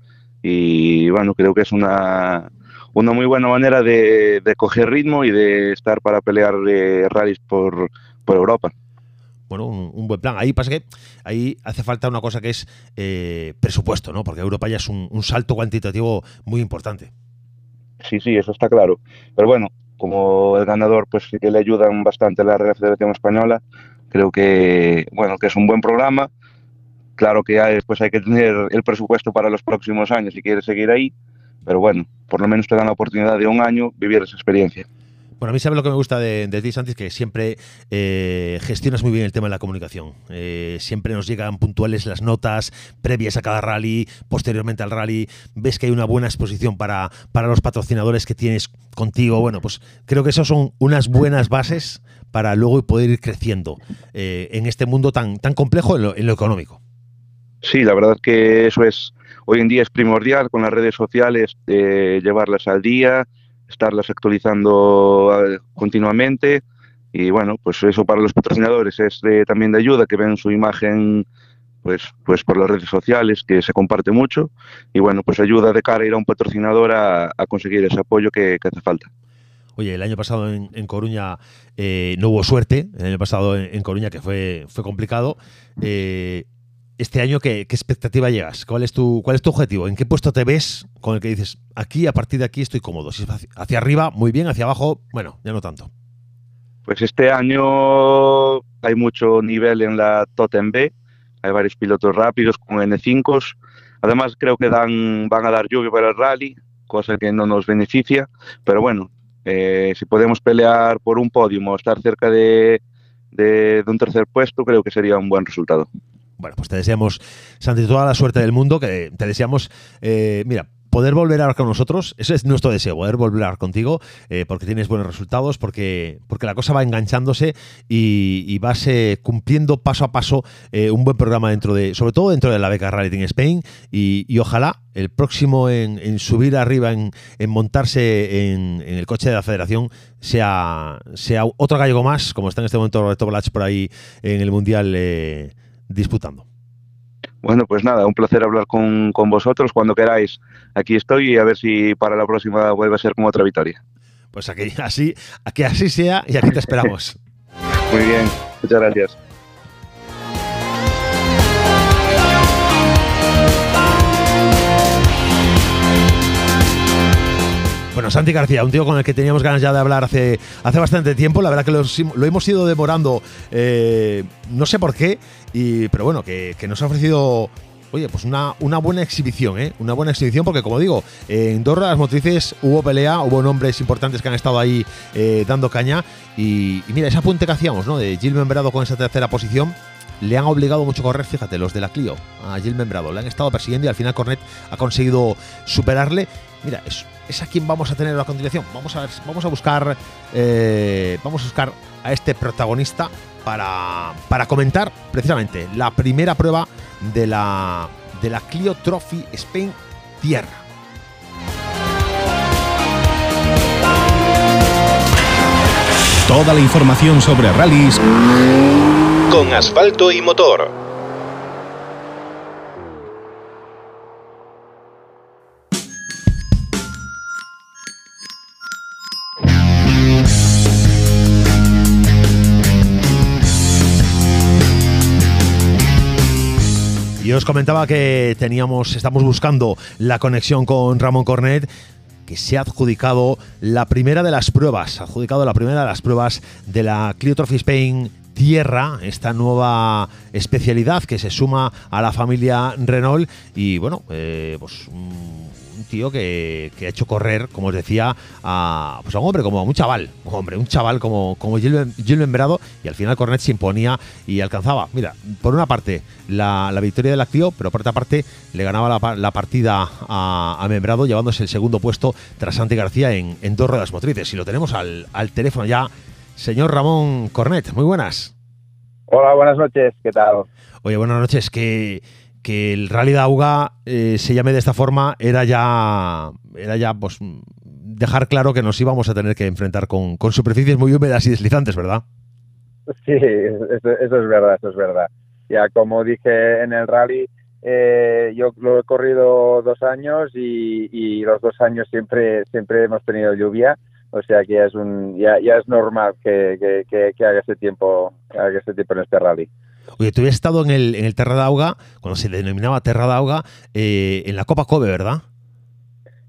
y bueno, creo que es una, una muy buena manera de, de, coger ritmo y de estar para pelear de rallies por, por Europa. Bueno, un, un, buen plan. Ahí pasa que ahí hace falta una cosa que es eh, presupuesto, ¿no? Porque Europa ya es un, un, salto cuantitativo muy importante. Sí, sí, eso está claro. Pero bueno, como el ganador, pues sí que le ayudan bastante a la Real Federación Española. Creo que, bueno, que es un buen programa Claro que hay, después hay que tener el presupuesto para los próximos años si quieres seguir ahí, pero bueno, por lo menos te dan la oportunidad de un año vivir esa experiencia. Bueno, a mí sabe lo que me gusta de, de ti, que siempre eh, gestionas muy bien el tema de la comunicación. Eh, siempre nos llegan puntuales las notas previas a cada rally, posteriormente al rally. Ves que hay una buena exposición para, para los patrocinadores que tienes contigo. Bueno, pues creo que esas son unas buenas bases para luego poder ir creciendo eh, en este mundo tan, tan complejo en lo, en lo económico. Sí, la verdad que eso es hoy en día es primordial con las redes sociales eh, llevarlas al día, estarlas actualizando eh, continuamente y bueno, pues eso para los patrocinadores es también de ayuda que ven su imagen pues pues por las redes sociales que se comparte mucho y bueno, pues ayuda de cara a ir a un patrocinador a, conseguir ese apoyo que, hace falta. Oye, el año pasado en, Coruña eh, no hubo suerte, el año pasado en, Coruña que fue, fue complicado. Este año, ¿qué, ¿qué, expectativa llegas? ¿Cuál es, tu, ¿Cuál es tu objetivo? ¿En qué puesto te ves con el que dices, aquí, a partir de aquí estoy cómodo? Si es hacia, arriba, muy bien, hacia abajo, bueno, ya no tanto. Pues este año hay mucho nivel en la Totem B, hay varios pilotos rápidos con N5, además creo que dan, van a dar lluvia para el rally, cosa que no nos beneficia, pero bueno, eh, si podemos pelear por un podio o estar cerca de, de un tercer puesto, creo que sería un buen resultado. Bueno, pues te deseamos, Santi, toda la suerte del mundo, que te deseamos, eh, mira, poder volver a hablar con nosotros, ese es nuestro deseo, poder volver a hablar contigo, eh, porque tienes buenos resultados, porque, porque la cosa va enganchándose y, y vas eh, cumpliendo paso a paso eh, un buen programa dentro de, sobre todo dentro de la beca Rally Team Spain, y, ojalá el próximo en, subir arriba, en, en montarse en, en, el coche de la federación, sea, sea otro gallego más, como está en este momento Roberto Blach por ahí en el Mundial eh, disputando. Bueno, pues nada, un placer hablar con, con, vosotros cuando queráis. Aquí estoy y a ver si para la próxima vuelve a ser como otra victoria. Pues aquí, así, que así sea y aquí te esperamos. Muy bien, muchas gracias. Bueno, Santi García, un tío con el que teníamos ganas ya de hablar hace, hace bastante tiempo. La verdad que lo, lo hemos ido demorando, eh, no sé por qué, y, pero bueno, que, nos ha ofrecido oye, pues una, una, buena exhibición, ¿eh? Una buena exhibición porque, como digo, en dos ruedas motrices hubo pelea, hubo nombres importantes que han estado ahí eh, dando caña. Y, y, mira, esa puente que hacíamos, ¿no? De Gil Membrado con esa tercera posición. Le han obligado mucho a correr, fíjate, los de la Clio, a Gil Membrado. Le han estado persiguiendo y al final Cornet ha conseguido superarle. Mira, es, es a quien vamos a tener a continuación. Vamos a, ver, vamos a buscar. Eh, vamos a buscar a este protagonista para, para comentar precisamente la primera prueba de la, de la Clio Trophy Spain Tierra. Toda la información sobre rallies con asfalto y motor. Os comentaba que teníamos, estamos buscando la conexión con Ramón Cornet que se ha adjudicado la primera de las pruebas, adjudicado la primera de las pruebas de la Clio Trophy Spain Tierra, esta nueva especialidad que se suma a la familia Renault. Y bueno, eh, pues un tío que, ha hecho correr, como os decía, a, pues a un hombre como a un chaval, un hombre, un chaval como, como Membrado, y al final Cornet se imponía y alcanzaba, mira, por una parte la, victoria del activo, pero por otra parte le ganaba la, partida a, Membrado, llevándose el segundo puesto tras Santi García en, dos ruedas motrices. Y lo tenemos al, al teléfono ya, señor Ramón Cornet, muy buenas. Hola, buenas noches, ¿qué tal? Oye, buenas noches, que que el Rally de Auga eh, se llame de esta forma era ya, era ya pues, dejar claro que nos íbamos a tener que enfrentar con, superficies muy húmedas y deslizantes, ¿verdad? Sí, eso, es verdad, eso es verdad. Ya como dije en el rally, eh, yo lo he corrido dos años y, los dos años siempre siempre hemos tenido lluvia, o sea que ya es un ya, ya es normal que, que, haga ese tiempo haga ese tiempo en este rally. Oye, tú habías estado en el, en el Terra d'Auga, cuando se denominaba Terra d'Auga, eh, en la Copa Kobe, ¿verdad?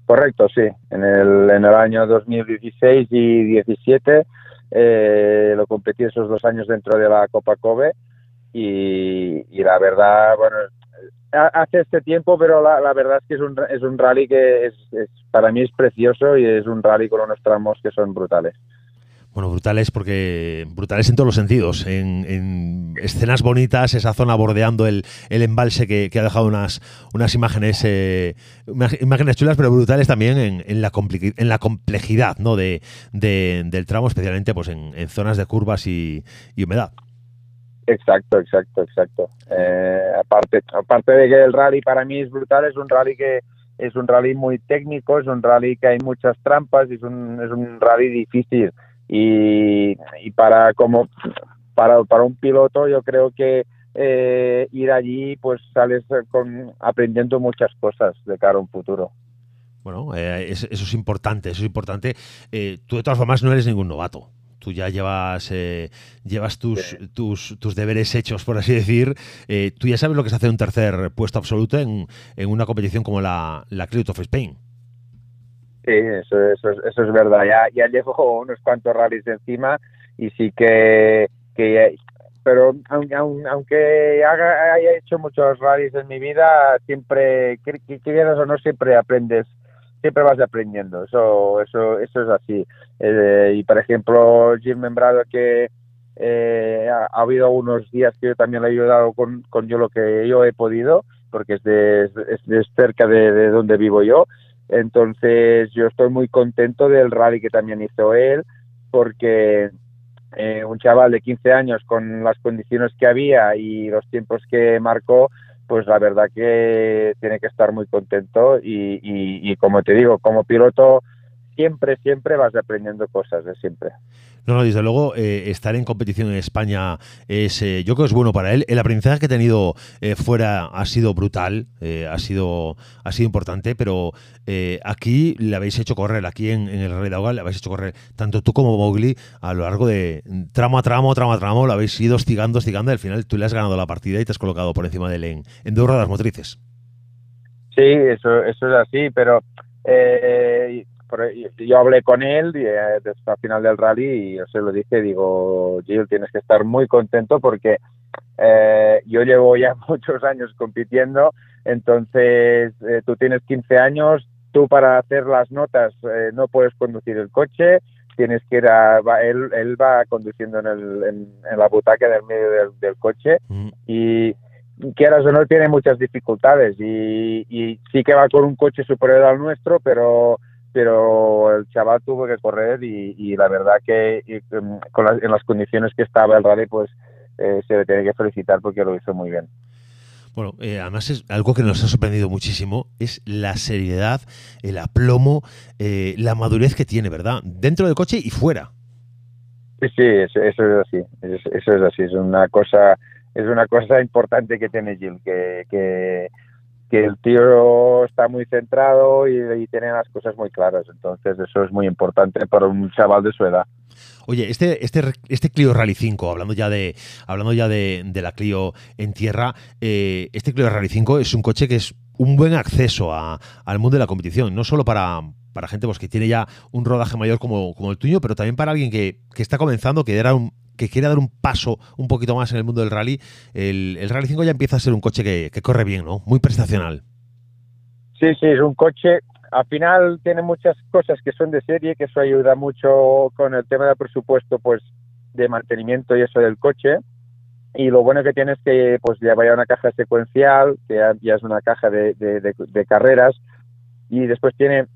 Correcto, sí. En el, en el año 2016 y 17 eh, lo competí esos dos años dentro de la Copa Kobe y, la verdad, bueno, hace este tiempo, pero la, la, verdad es que es un, es un rally que es, para mí es precioso y es un rally con unos tramos que son brutales. Bueno, brutales porque brutales en todos los sentidos, en, escenas bonitas, esa zona bordeando el, embalse que, ha dejado unas, unas imágenes eh, imágenes chulas, pero brutales también en, la, en la complejidad ¿no? de, del tramo, especialmente pues en, zonas de curvas y, humedad. Exacto, exacto, exacto. Eh, aparte, aparte de que el rally para mí es brutal, es un rally que es un rally muy técnico, es un rally que hay muchas trampas, es un, es un rally difícil y, para como para, para un piloto yo creo que eh, ir allí pues sales con, aprendiendo muchas cosas de cara a un futuro. Bueno, eh, eso es importante, eso es importante. Eh, tú de todas formas no eres ningún novato. Tú ya llevas, llevas tus, tus, tus, deberes hechos, por así decir. tú ya sabes lo que es hacer un tercer puesto absoluto en, en una competición como la, la of Spain. Sí, eso, eso, eso es verdad. Ya, ya llevo unos cuantos rallies encima y sí que, que pero aunque, aunque haya hecho muchos rallies en mi vida, siempre, que, quieras o no, siempre aprendes, siempre vas aprendiendo. Eso, eso, eso es así. Eh, y por ejemplo, Jim Membrado, que eh, ha, habido unos días que yo también le he ayudado con, con yo lo que yo he podido, porque es de, es cerca de, de donde vivo yo entonces yo estoy muy contento del rally que también hizo él, porque eh, un chaval de 15 años con las condiciones que había y los tiempos que marcó, pues la verdad que tiene que estar muy contento y, y como te digo, como piloto siempre, siempre vas aprendiendo cosas, de siempre. No, no, desde luego, eh, estar en competición en España es, eh, yo creo que es bueno para él. El aprendizaje que ha tenido eh, fuera ha sido brutal, ha, sido, ha sido importante, pero aquí le habéis hecho correr, aquí en, el Rey de Ahoga le habéis hecho correr, tanto tú como Mowgli, a lo largo de tramo a tramo, tramo a tramo, lo habéis ido hostigando, hostigando, y al final tú le has ganado la partida y te has colocado por encima de él en, dos ruedas motrices. Sí, eso, eso es así, pero yo hablé con él eh, desde el final del rally y yo se lo dije, digo, Gil, tienes que estar muy contento porque eh, yo llevo ya muchos años compitiendo, entonces eh, tú tienes 15 años, tú para hacer las notas no puedes conducir el coche, tienes que ir a, él, él va conduciendo en, el, en, la butaca del medio del, coche mm. y quieras o no tiene muchas dificultades y, y sí que va con un coche superior al nuestro, pero pero el chaval tuvo que correr y, la verdad que em, en las condiciones que estaba el rally, pues eh, se le tiene que felicitar porque lo hizo muy bien. Bueno, eh, además es algo que nos ha sorprendido muchísimo, es la seriedad, el aplomo, eh, la madurez que tiene, ¿verdad? Dentro del coche y fuera. Sí, sí, eso, es así, eso, es así, es una cosa, es una cosa importante que tiene Gil, que, que, el tío está muy centrado y, tiene las cosas muy claras, entonces eso es muy importante para un chaval de su edad. Oye, este, este, este Clio Rally 5, hablando ya de, hablando ya de, la Clio en tierra, eh, este Clio Rally 5 es un coche que es un buen acceso al mundo de la competición, no solo para, para gente pues, que tiene ya un rodaje mayor como, como el tuyo, pero también para alguien que, está comenzando, que un, que quiere dar un paso un poquito más en el mundo del rally, el, el Rally 5 ya empieza a ser un coche que, que, corre bien, ¿no? Muy prestacional. Sí, sí, es un coche al final tiene muchas cosas que son de serie, que eso ayuda mucho con el tema del presupuesto, pues de mantenimiento y eso del coche. Y lo bueno que tiene es que pues ya vaya una caja secuencial, que ya, es una caja de, de, carreras, y después tiene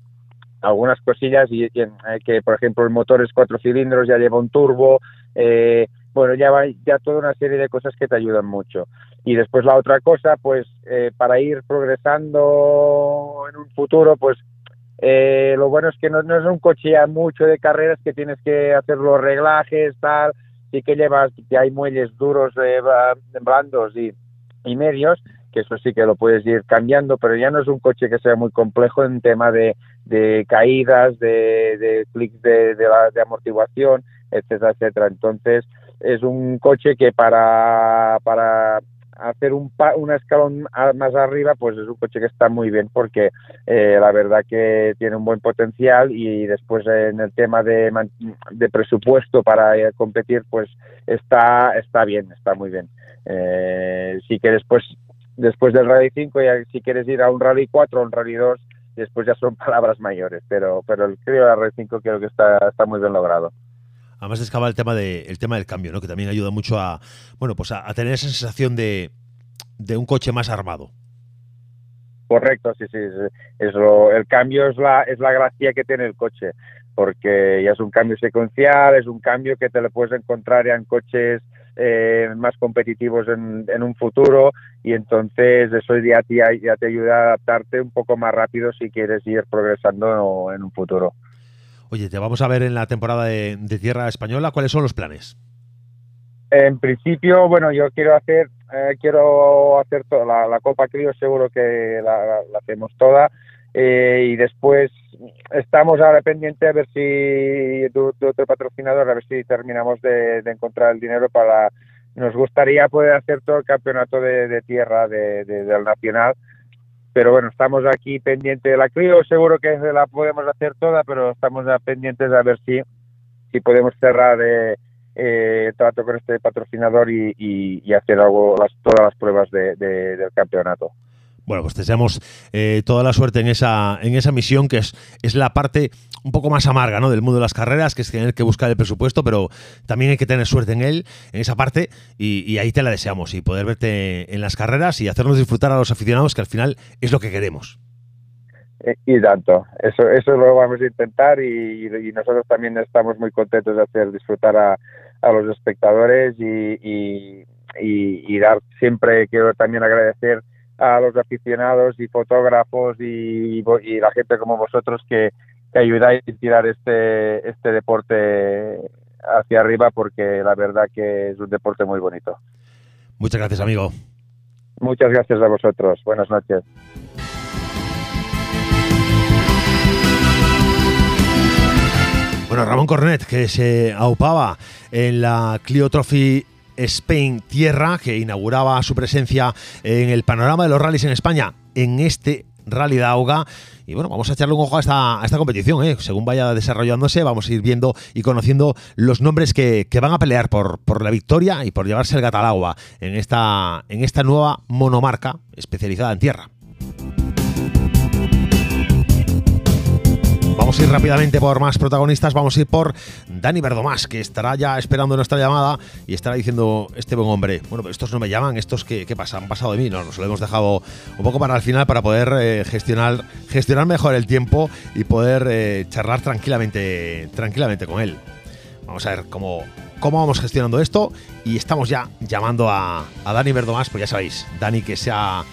algunas cosillas y, eh, que por ejemplo el motor es cuatro cilindros, ya lleva un turbo, eh, bueno, ya va ya toda una serie de cosas que te ayudan mucho. Y después la otra cosa, pues eh, para ir progresando en un futuro, pues eh, lo bueno es que no, es un coche ya mucho de carreras que tienes que hacer los reglajes, tal, sí que llevas, que hay muelles duros, eh, blandos y, y medios, que eso sí que lo puedes ir cambiando, pero ya no es un coche que sea muy complejo en tema de, de caídas, de, de clics de, de, de amortiguación, etcétera, etcétera. Entonces, es un coche que para, para hacer un, un escalón más arriba, pues es un coche que está muy bien porque eh, la verdad que tiene un buen potencial y después en el tema de, de presupuesto para eh, competir, pues está, está bien, está muy bien. Eh, sí que después, después del Rally 5, ya, si quieres ir a un Rally 4 o un Rally 2, después ya son palabras mayores, pero, pero el el Rally 5 creo que está, está muy bien logrado. Además destacaba el tema, de, el tema del cambio, ¿no? que también ayuda mucho a, bueno, pues a, tener esa sensación de, un coche más armado. Correcto, sí, sí. Es el cambio es la, es la gracia que tiene el coche, porque ya es un cambio secuencial, es un cambio que te lo puedes encontrar en coches eh, más competitivos en, en, un futuro y entonces eso ya te, ya te ayuda a adaptarte un poco más rápido si quieres ir progresando en un futuro. Oye, te vamos a ver en la temporada de, Tierra Española. ¿Cuáles son los planes? En principio, bueno, yo quiero hacer eh, quiero hacer toda la, Copa Crío, seguro que la, hacemos toda. Eh, y después estamos ahora pendientes a ver si de, otro patrocinador, a ver si terminamos de, encontrar el dinero para. Nos gustaría poder hacer todo el campeonato de, tierra del nacional pero bueno, estamos aquí pendientes de la Clio, seguro que la podemos hacer toda, pero estamos pendientes a ver si, si podemos cerrar eh, eh, trato con este patrocinador y, hacer algo, las, todas las pruebas del campeonato. Bueno, pues deseamos eh, toda la suerte en esa, en esa misión, que es, es la parte un poco más amarga ¿no? del mundo de las carreras, que es tener que buscar el presupuesto, pero también hay que tener suerte en él, en esa parte, y, ahí te la deseamos, y poder verte en las carreras y hacernos disfrutar a los aficionados, que al final es lo que queremos. Eh, y tanto, eso, eso lo vamos a intentar y, nosotros también estamos muy contentos de hacer disfrutar a, a los espectadores y, y dar siempre, quiero también agradecer a los aficionados y fotógrafos y, la gente como vosotros que, ayudáis a tirar este, este deporte hacia arriba porque la verdad que es un deporte muy bonito. Muchas gracias, amigo. Muchas gracias a vosotros. Buenas noches. Bueno, Ramón Cornet, que se aupaba en la Clio Trophy Spain Tierra, que inauguraba su presencia en el panorama de los rallies en España en este Rally de Auga. Y bueno, vamos a echarle un ojo a esta, esta competición. ¿eh? Según vaya desarrollándose, vamos a ir viendo y conociendo los nombres que, van a pelear por, por, la victoria y por llevarse el Gatalagua en esta, en esta nueva monomarca especializada en tierra. Vamos a ir rápidamente por más protagonistas. Vamos a ir por Dani Verdomás, que estará ya esperando nuestra llamada y estará diciendo este buen hombre. Bueno, estos no me llaman, estos que, ¿qué pasa? Han pasado de mí. No, nos lo hemos dejado un poco para el final para poder eh, gestionar, gestionar mejor el tiempo y poder eh, charlar tranquilamente, tranquilamente con él. Vamos a ver cómo, cómo vamos gestionando esto y estamos ya llamando a, a Dani Verdomás, pues ya sabéis, Dani que se ha,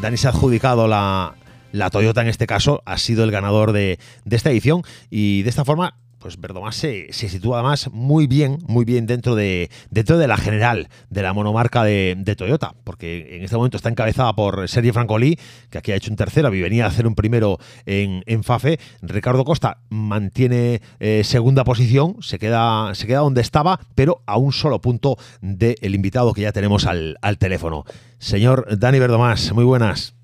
Dani se ha adjudicado la, la Toyota en este caso, ha sido el ganador de, de esta edición y de esta forma pues Verdomás se, se, sitúa además muy bien, muy bien dentro de, dentro de la general de la monomarca de, de, Toyota, porque en este momento está encabezada por Sergio Francolí, que aquí ha hecho un tercero y venía a hacer un primero en, en FAFE. Ricardo Costa mantiene eh, segunda posición, se queda, se queda donde estaba, pero a un solo punto del invitado que ya tenemos al, al teléfono. Señor Dani Verdomás, muy buenas.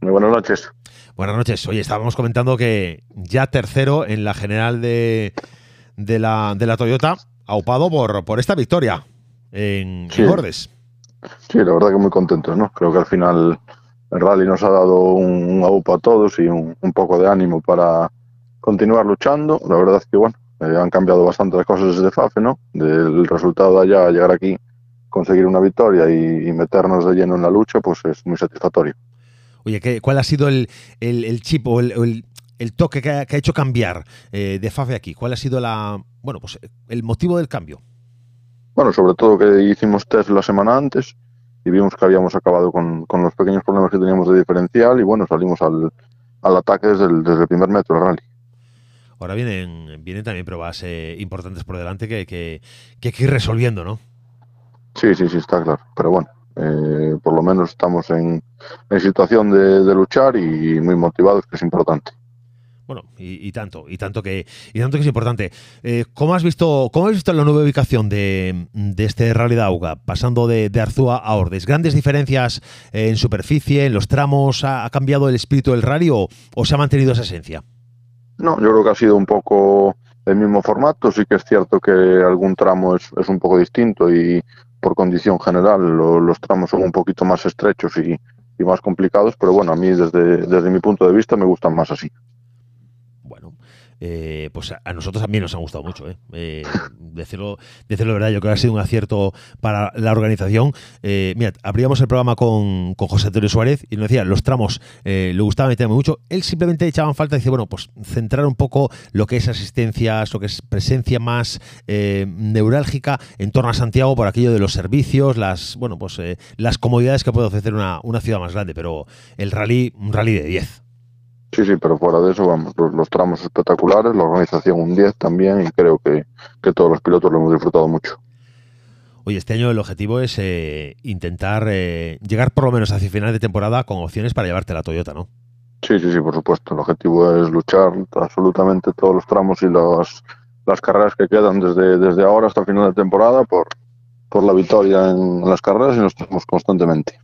Muy buenas noches. Buenas noches. Oye, estábamos comentando que ya tercero en la general de, de, la, de la Toyota, aupado por, por esta victoria en, sí. Gordes. Sí, la verdad que muy contento, ¿no? Creo que al final el rally nos ha dado un, un aupa a todos y un, un, poco de ánimo para continuar luchando. La verdad es que, bueno, eh, han cambiado bastante las cosas desde FAFE, ¿no? Del resultado de allá a llegar aquí, conseguir una victoria y, y meternos de lleno en la lucha, pues es muy satisfactorio. Oye, ¿qué, ¿cuál ha sido el, el, el chip o el, el, el, toque que ha, que ha hecho cambiar eh, de FAFE aquí? ¿Cuál ha sido la, bueno, pues el motivo del cambio? Bueno, sobre todo que hicimos test la semana antes y vimos que habíamos acabado con, con los pequeños problemas que teníamos de diferencial y bueno, salimos al, al ataque desde el, desde el, primer metro del rally. Ahora vienen, vienen también pruebas eh, importantes por delante que, que, que hay que ir resolviendo, ¿no? Sí, sí, sí, está claro. Pero bueno, eh, por lo menos estamos en, en situación de, de, luchar y muy motivados, que es importante. Bueno, y, y tanto, y tanto que, y tanto que es importante. Eh, ¿Cómo has visto, cómo has visto la nueva ubicación de, de este Rally de Auga, pasando de, de Arzúa a Ordes? ¿Grandes diferencias en superficie, en los tramos? ¿Ha, ha cambiado el espíritu del rally o, o se ha mantenido esa esencia? No, yo creo que ha sido un poco el mismo formato. Sí que es cierto que algún tramo es, es un poco distinto y por condición general lo, los tramos son un poquito más estrechos y, y, más complicados, pero bueno, a mí desde mi punto de vista me gustan más así. Eh, pues a nosotros también nos han gustado mucho. ¿eh? Eh, decirlo, decirlo de verdad, yo creo que ha sido un acierto para la organización. Eh, mira, abríamos el programa con, con, José Antonio Suárez y nos decía, los tramos le gustaba meterme mucho. Él simplemente echaban falta, dice, bueno, pues centrar un poco lo que es asistencias, lo que es presencia más neurálgica en torno a Santiago por aquello de los servicios, las, bueno, pues las comodidades que puede ofrecer una, una ciudad más grande, pero el rally, un rally de 10. Sí, sí, pero fuera de eso, vamos, los, los, tramos espectaculares, la organización un 10 también y creo que, que, todos los pilotos lo hemos disfrutado mucho. Oye, este año el objetivo es eh, intentar eh, llegar por lo menos hacia final de temporada con opciones para llevarte la Toyota, ¿no? Sí, sí, sí, por supuesto. El objetivo es luchar absolutamente todos los tramos y las, las carreras que quedan desde, desde ahora hasta final de temporada por, por la victoria en las carreras y nos tenemos constantemente.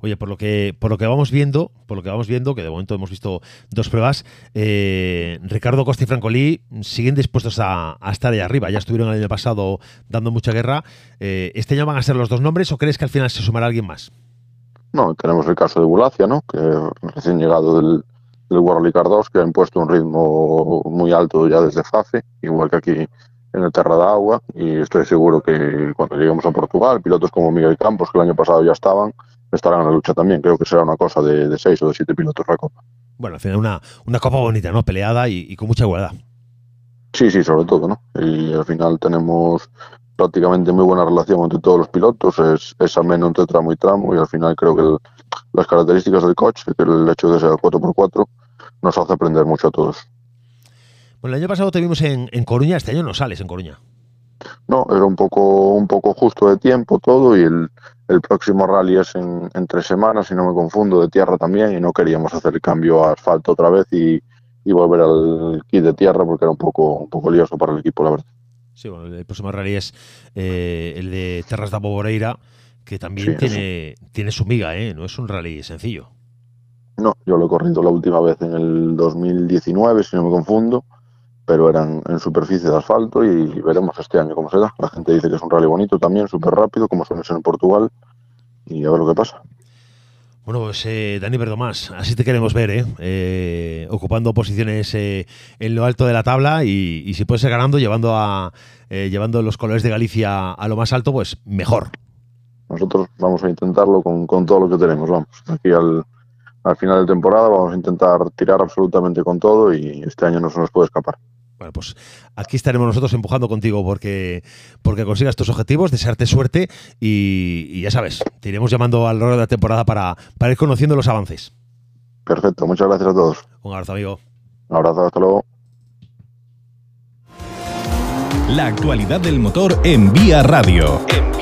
Oye, por lo que por lo que vamos viendo, por lo que vamos viendo, que de momento hemos visto dos pruebas, eh, Ricardo Costa y Francolí siguen dispuestos a, estar ahí arriba. Ya estuvieron el año pasado dando mucha guerra. Eh, ¿Este año van a ser los dos nombres o crees que al final se sumará alguien más? No, tenemos el caso de Bulacia, ¿no? Que recién llegado del, del World Rally 2, que ha impuesto un ritmo muy alto ya desde FAFE, igual que aquí en el Terra de Agua. Y estoy seguro que cuando lleguemos a Portugal, pilotos como Miguel Campos, que el año pasado ya estaban, estarán en la lucha también. Creo que será una cosa de, de seis o de siete pilotos la Copa. Bueno, al final una, una Copa bonita, ¿no? Peleada y, y, con mucha igualdad. Sí, sí, sobre todo, ¿no? Y al final tenemos prácticamente muy buena relación entre todos los pilotos, es, es ameno entre tramo y tramo y al final creo que el, las características del coche, el hecho de ser 4x4, nos hace aprender mucho a todos. Bueno, el año pasado te vimos en, en Coruña, este año no sales en Coruña. No, era un poco, un poco justo de tiempo todo y el, el próximo rally es en, en, tres semanas, si no me confundo, de tierra también y no queríamos hacer el cambio a asfalto otra vez y, y volver al kit de tierra porque era un poco, un poco lioso para el equipo, la verdad. Sí, bueno, el próximo rally es eh, el de Terras da Boboreira, que también sí, tiene, tiene su miga, ¿eh? No es un rally sencillo. No, yo lo he corrido la última vez en el 2019, si no me confundo, pero eran en superficie de asfalto y veremos este año cómo se da. La gente dice que es un rally bonito también, súper rápido, como suele ser en Portugal, y a ver lo que pasa. Bueno, pues eh, Dani Verdomás, así te queremos ver, ¿eh? eh ocupando posiciones eh, en lo alto de la tabla y, y si puedes ser ganando, llevando, a, eh, llevando los colores de Galicia a lo más alto, pues mejor. Nosotros vamos a intentarlo con, con todo lo que tenemos, vamos. Aquí al, al final de temporada vamos a intentar tirar absolutamente con todo y este año no se nos puede escapar. Bueno, pues aquí estaremos nosotros empujando contigo porque, porque consigas tus objetivos, desearte suerte y, ya sabes, te iremos llamando a lo largo de la temporada para, para ir conociendo los avances. Perfecto, muchas gracias a todos. Un abrazo, amigo. Un abrazo, hasta luego. La actualidad del motor en Vía Radio. En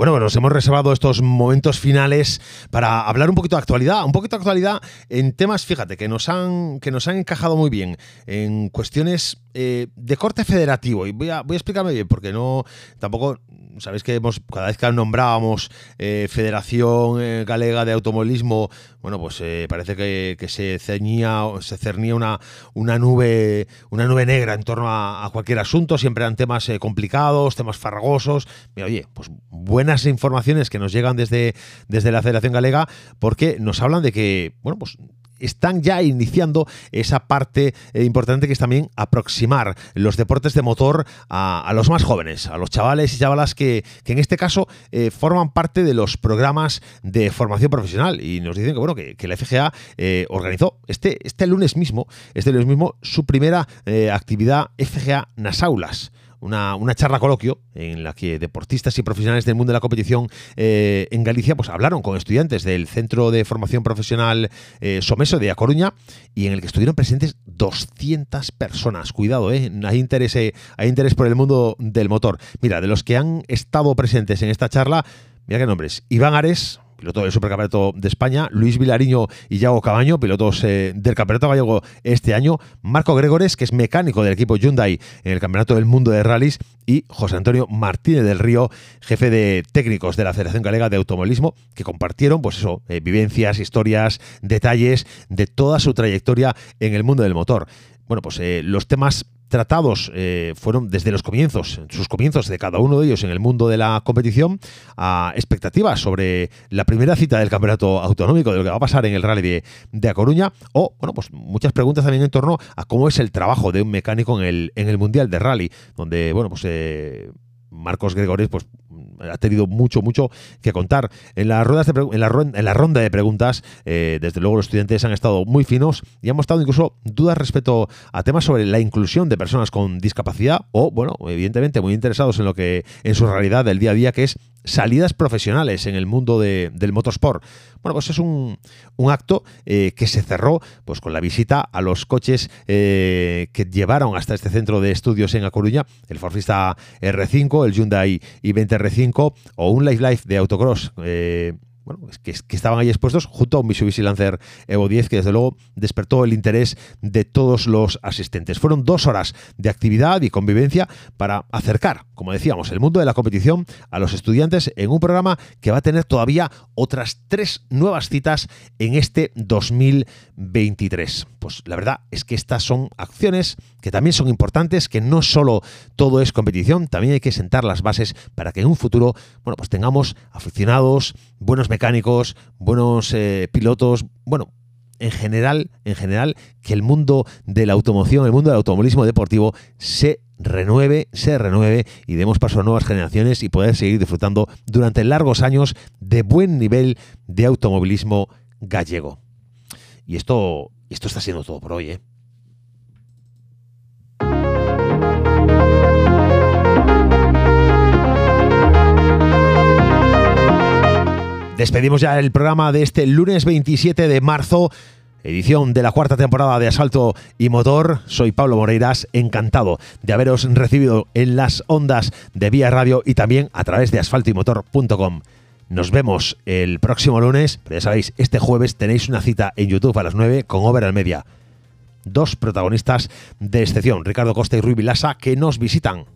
Bueno, nos hemos reservado estos momentos finales para hablar un poquito de actualidad, un poquito de actualidad en temas, fíjate, que nos han, que nos han encajado muy bien, en cuestiones eh, de corte federativo. Y voy a, voy a explicarme bien, porque no, tampoco sabéis que hemos, cada vez que nombrábamos eh, Federación eh, Galega de Automovilismo, bueno, pues parece que, se ceñía, se cernía una, una nube, una nube negra en torno a, cualquier asunto, siempre eran temas complicados, temas farragosos. Mira, oye, pues buenas informaciones que nos llegan desde, desde la Federación Galega, porque nos hablan de que, bueno, pues están ya iniciando esa parte eh, importante que es también aproximar los deportes de motor a, los más jóvenes, a los chavales y chavalas que, en este caso eh, forman parte de los programas de formación profesional. Y nos dicen que bueno, que, la FGA eh, organizó este, este lunes mismo, este lunes mismo, su primera actividad FGA Nasaulas una, una, charla coloquio en la que deportistas y profesionales del mundo de la competición eh, en Galicia pues hablaron con estudiantes del Centro de Formación Profesional eh, Someso de A Coruña y en el que estuvieron presentes 200 personas. Cuidado, eh, hay, interés, eh, hay interés por el mundo del motor. Mira, de los que han estado presentes en esta charla, mira qué nombres. Iván Ares, piloto del Supercampeonato de España, Luis Vilariño y Yago Cabaño, pilotos eh, del Campeonato Gallego este año, Marco Gregores, que es mecánico del equipo Hyundai en el Campeonato del Mundo de Rallys, y José Antonio Martínez del Río, jefe de técnicos de la Federación Galega de Automovilismo, que compartieron, pues eso, eh, vivencias, historias, detalles de toda su trayectoria en el mundo del motor. Bueno, pues eh, los temas tratados eh, fueron desde los comienzos, sus comienzos de cada uno de ellos en el mundo de la competición, a expectativas sobre la primera cita del campeonato autonómico, de lo que va a pasar en el rally de, de A Coruña, o bueno, pues muchas preguntas también en torno a cómo es el trabajo de un mecánico en el, en el Mundial de Rally, donde, bueno, pues eh, Marcos Gregores pues, ha tenido mucho, mucho que contar. En, ruedas en, la, en la ronda de preguntas, eh, desde luego los estudiantes han estado muy finos y han mostrado incluso dudas respecto a temas sobre la inclusión de personas con discapacidad o, bueno, evidentemente muy interesados en lo que en su realidad del día a día, que es salidas profesionales en el mundo del motorsport. Bueno, pues es un, acto eh, que se cerró pues, con la visita a los coches eh, que llevaron hasta este centro de estudios en A Coruña, el Forfista R5, el Hyundai i20 R5 o un Life Life de autocross. Eh, bueno, que, que, estaban ahí expuestos junto a un Mitsubishi Lancer Evo 10 que desde luego despertó el interés de todos los asistentes. Fueron dos horas de actividad y convivencia para acercar, como decíamos, el mundo de la competición a los estudiantes en un programa que va a tener todavía otras tres nuevas citas en este 2023. Pues la verdad es que estas son acciones que también son importantes, que no solo todo es competición, también hay que sentar las bases para que en un futuro, bueno, pues tengamos aficionados, buenos mecánicos, buenos eh, pilotos, bueno, en general, en general, que el mundo de la automoción, el mundo del automovilismo deportivo se renueve, se renueve y demos paso a nuevas generaciones y poder seguir disfrutando durante largos años de buen nivel de automovilismo gallego. Y esto, esto está siendo todo por hoy, ¿eh? Despedimos ya el programa de este lunes 27 de marzo, edición de la cuarta temporada de Asalto y Motor. Soy Pablo Moreiras, encantado de haberos recibido en las ondas de Vía Radio y también a través de asfaltoymotor.com. Nos vemos el próximo lunes, pero ya sabéis, este jueves tenéis una cita en YouTube a las 9 con Over Media. Dos protagonistas de excepción, Ricardo Costa y Rui Vilasa, que nos visitan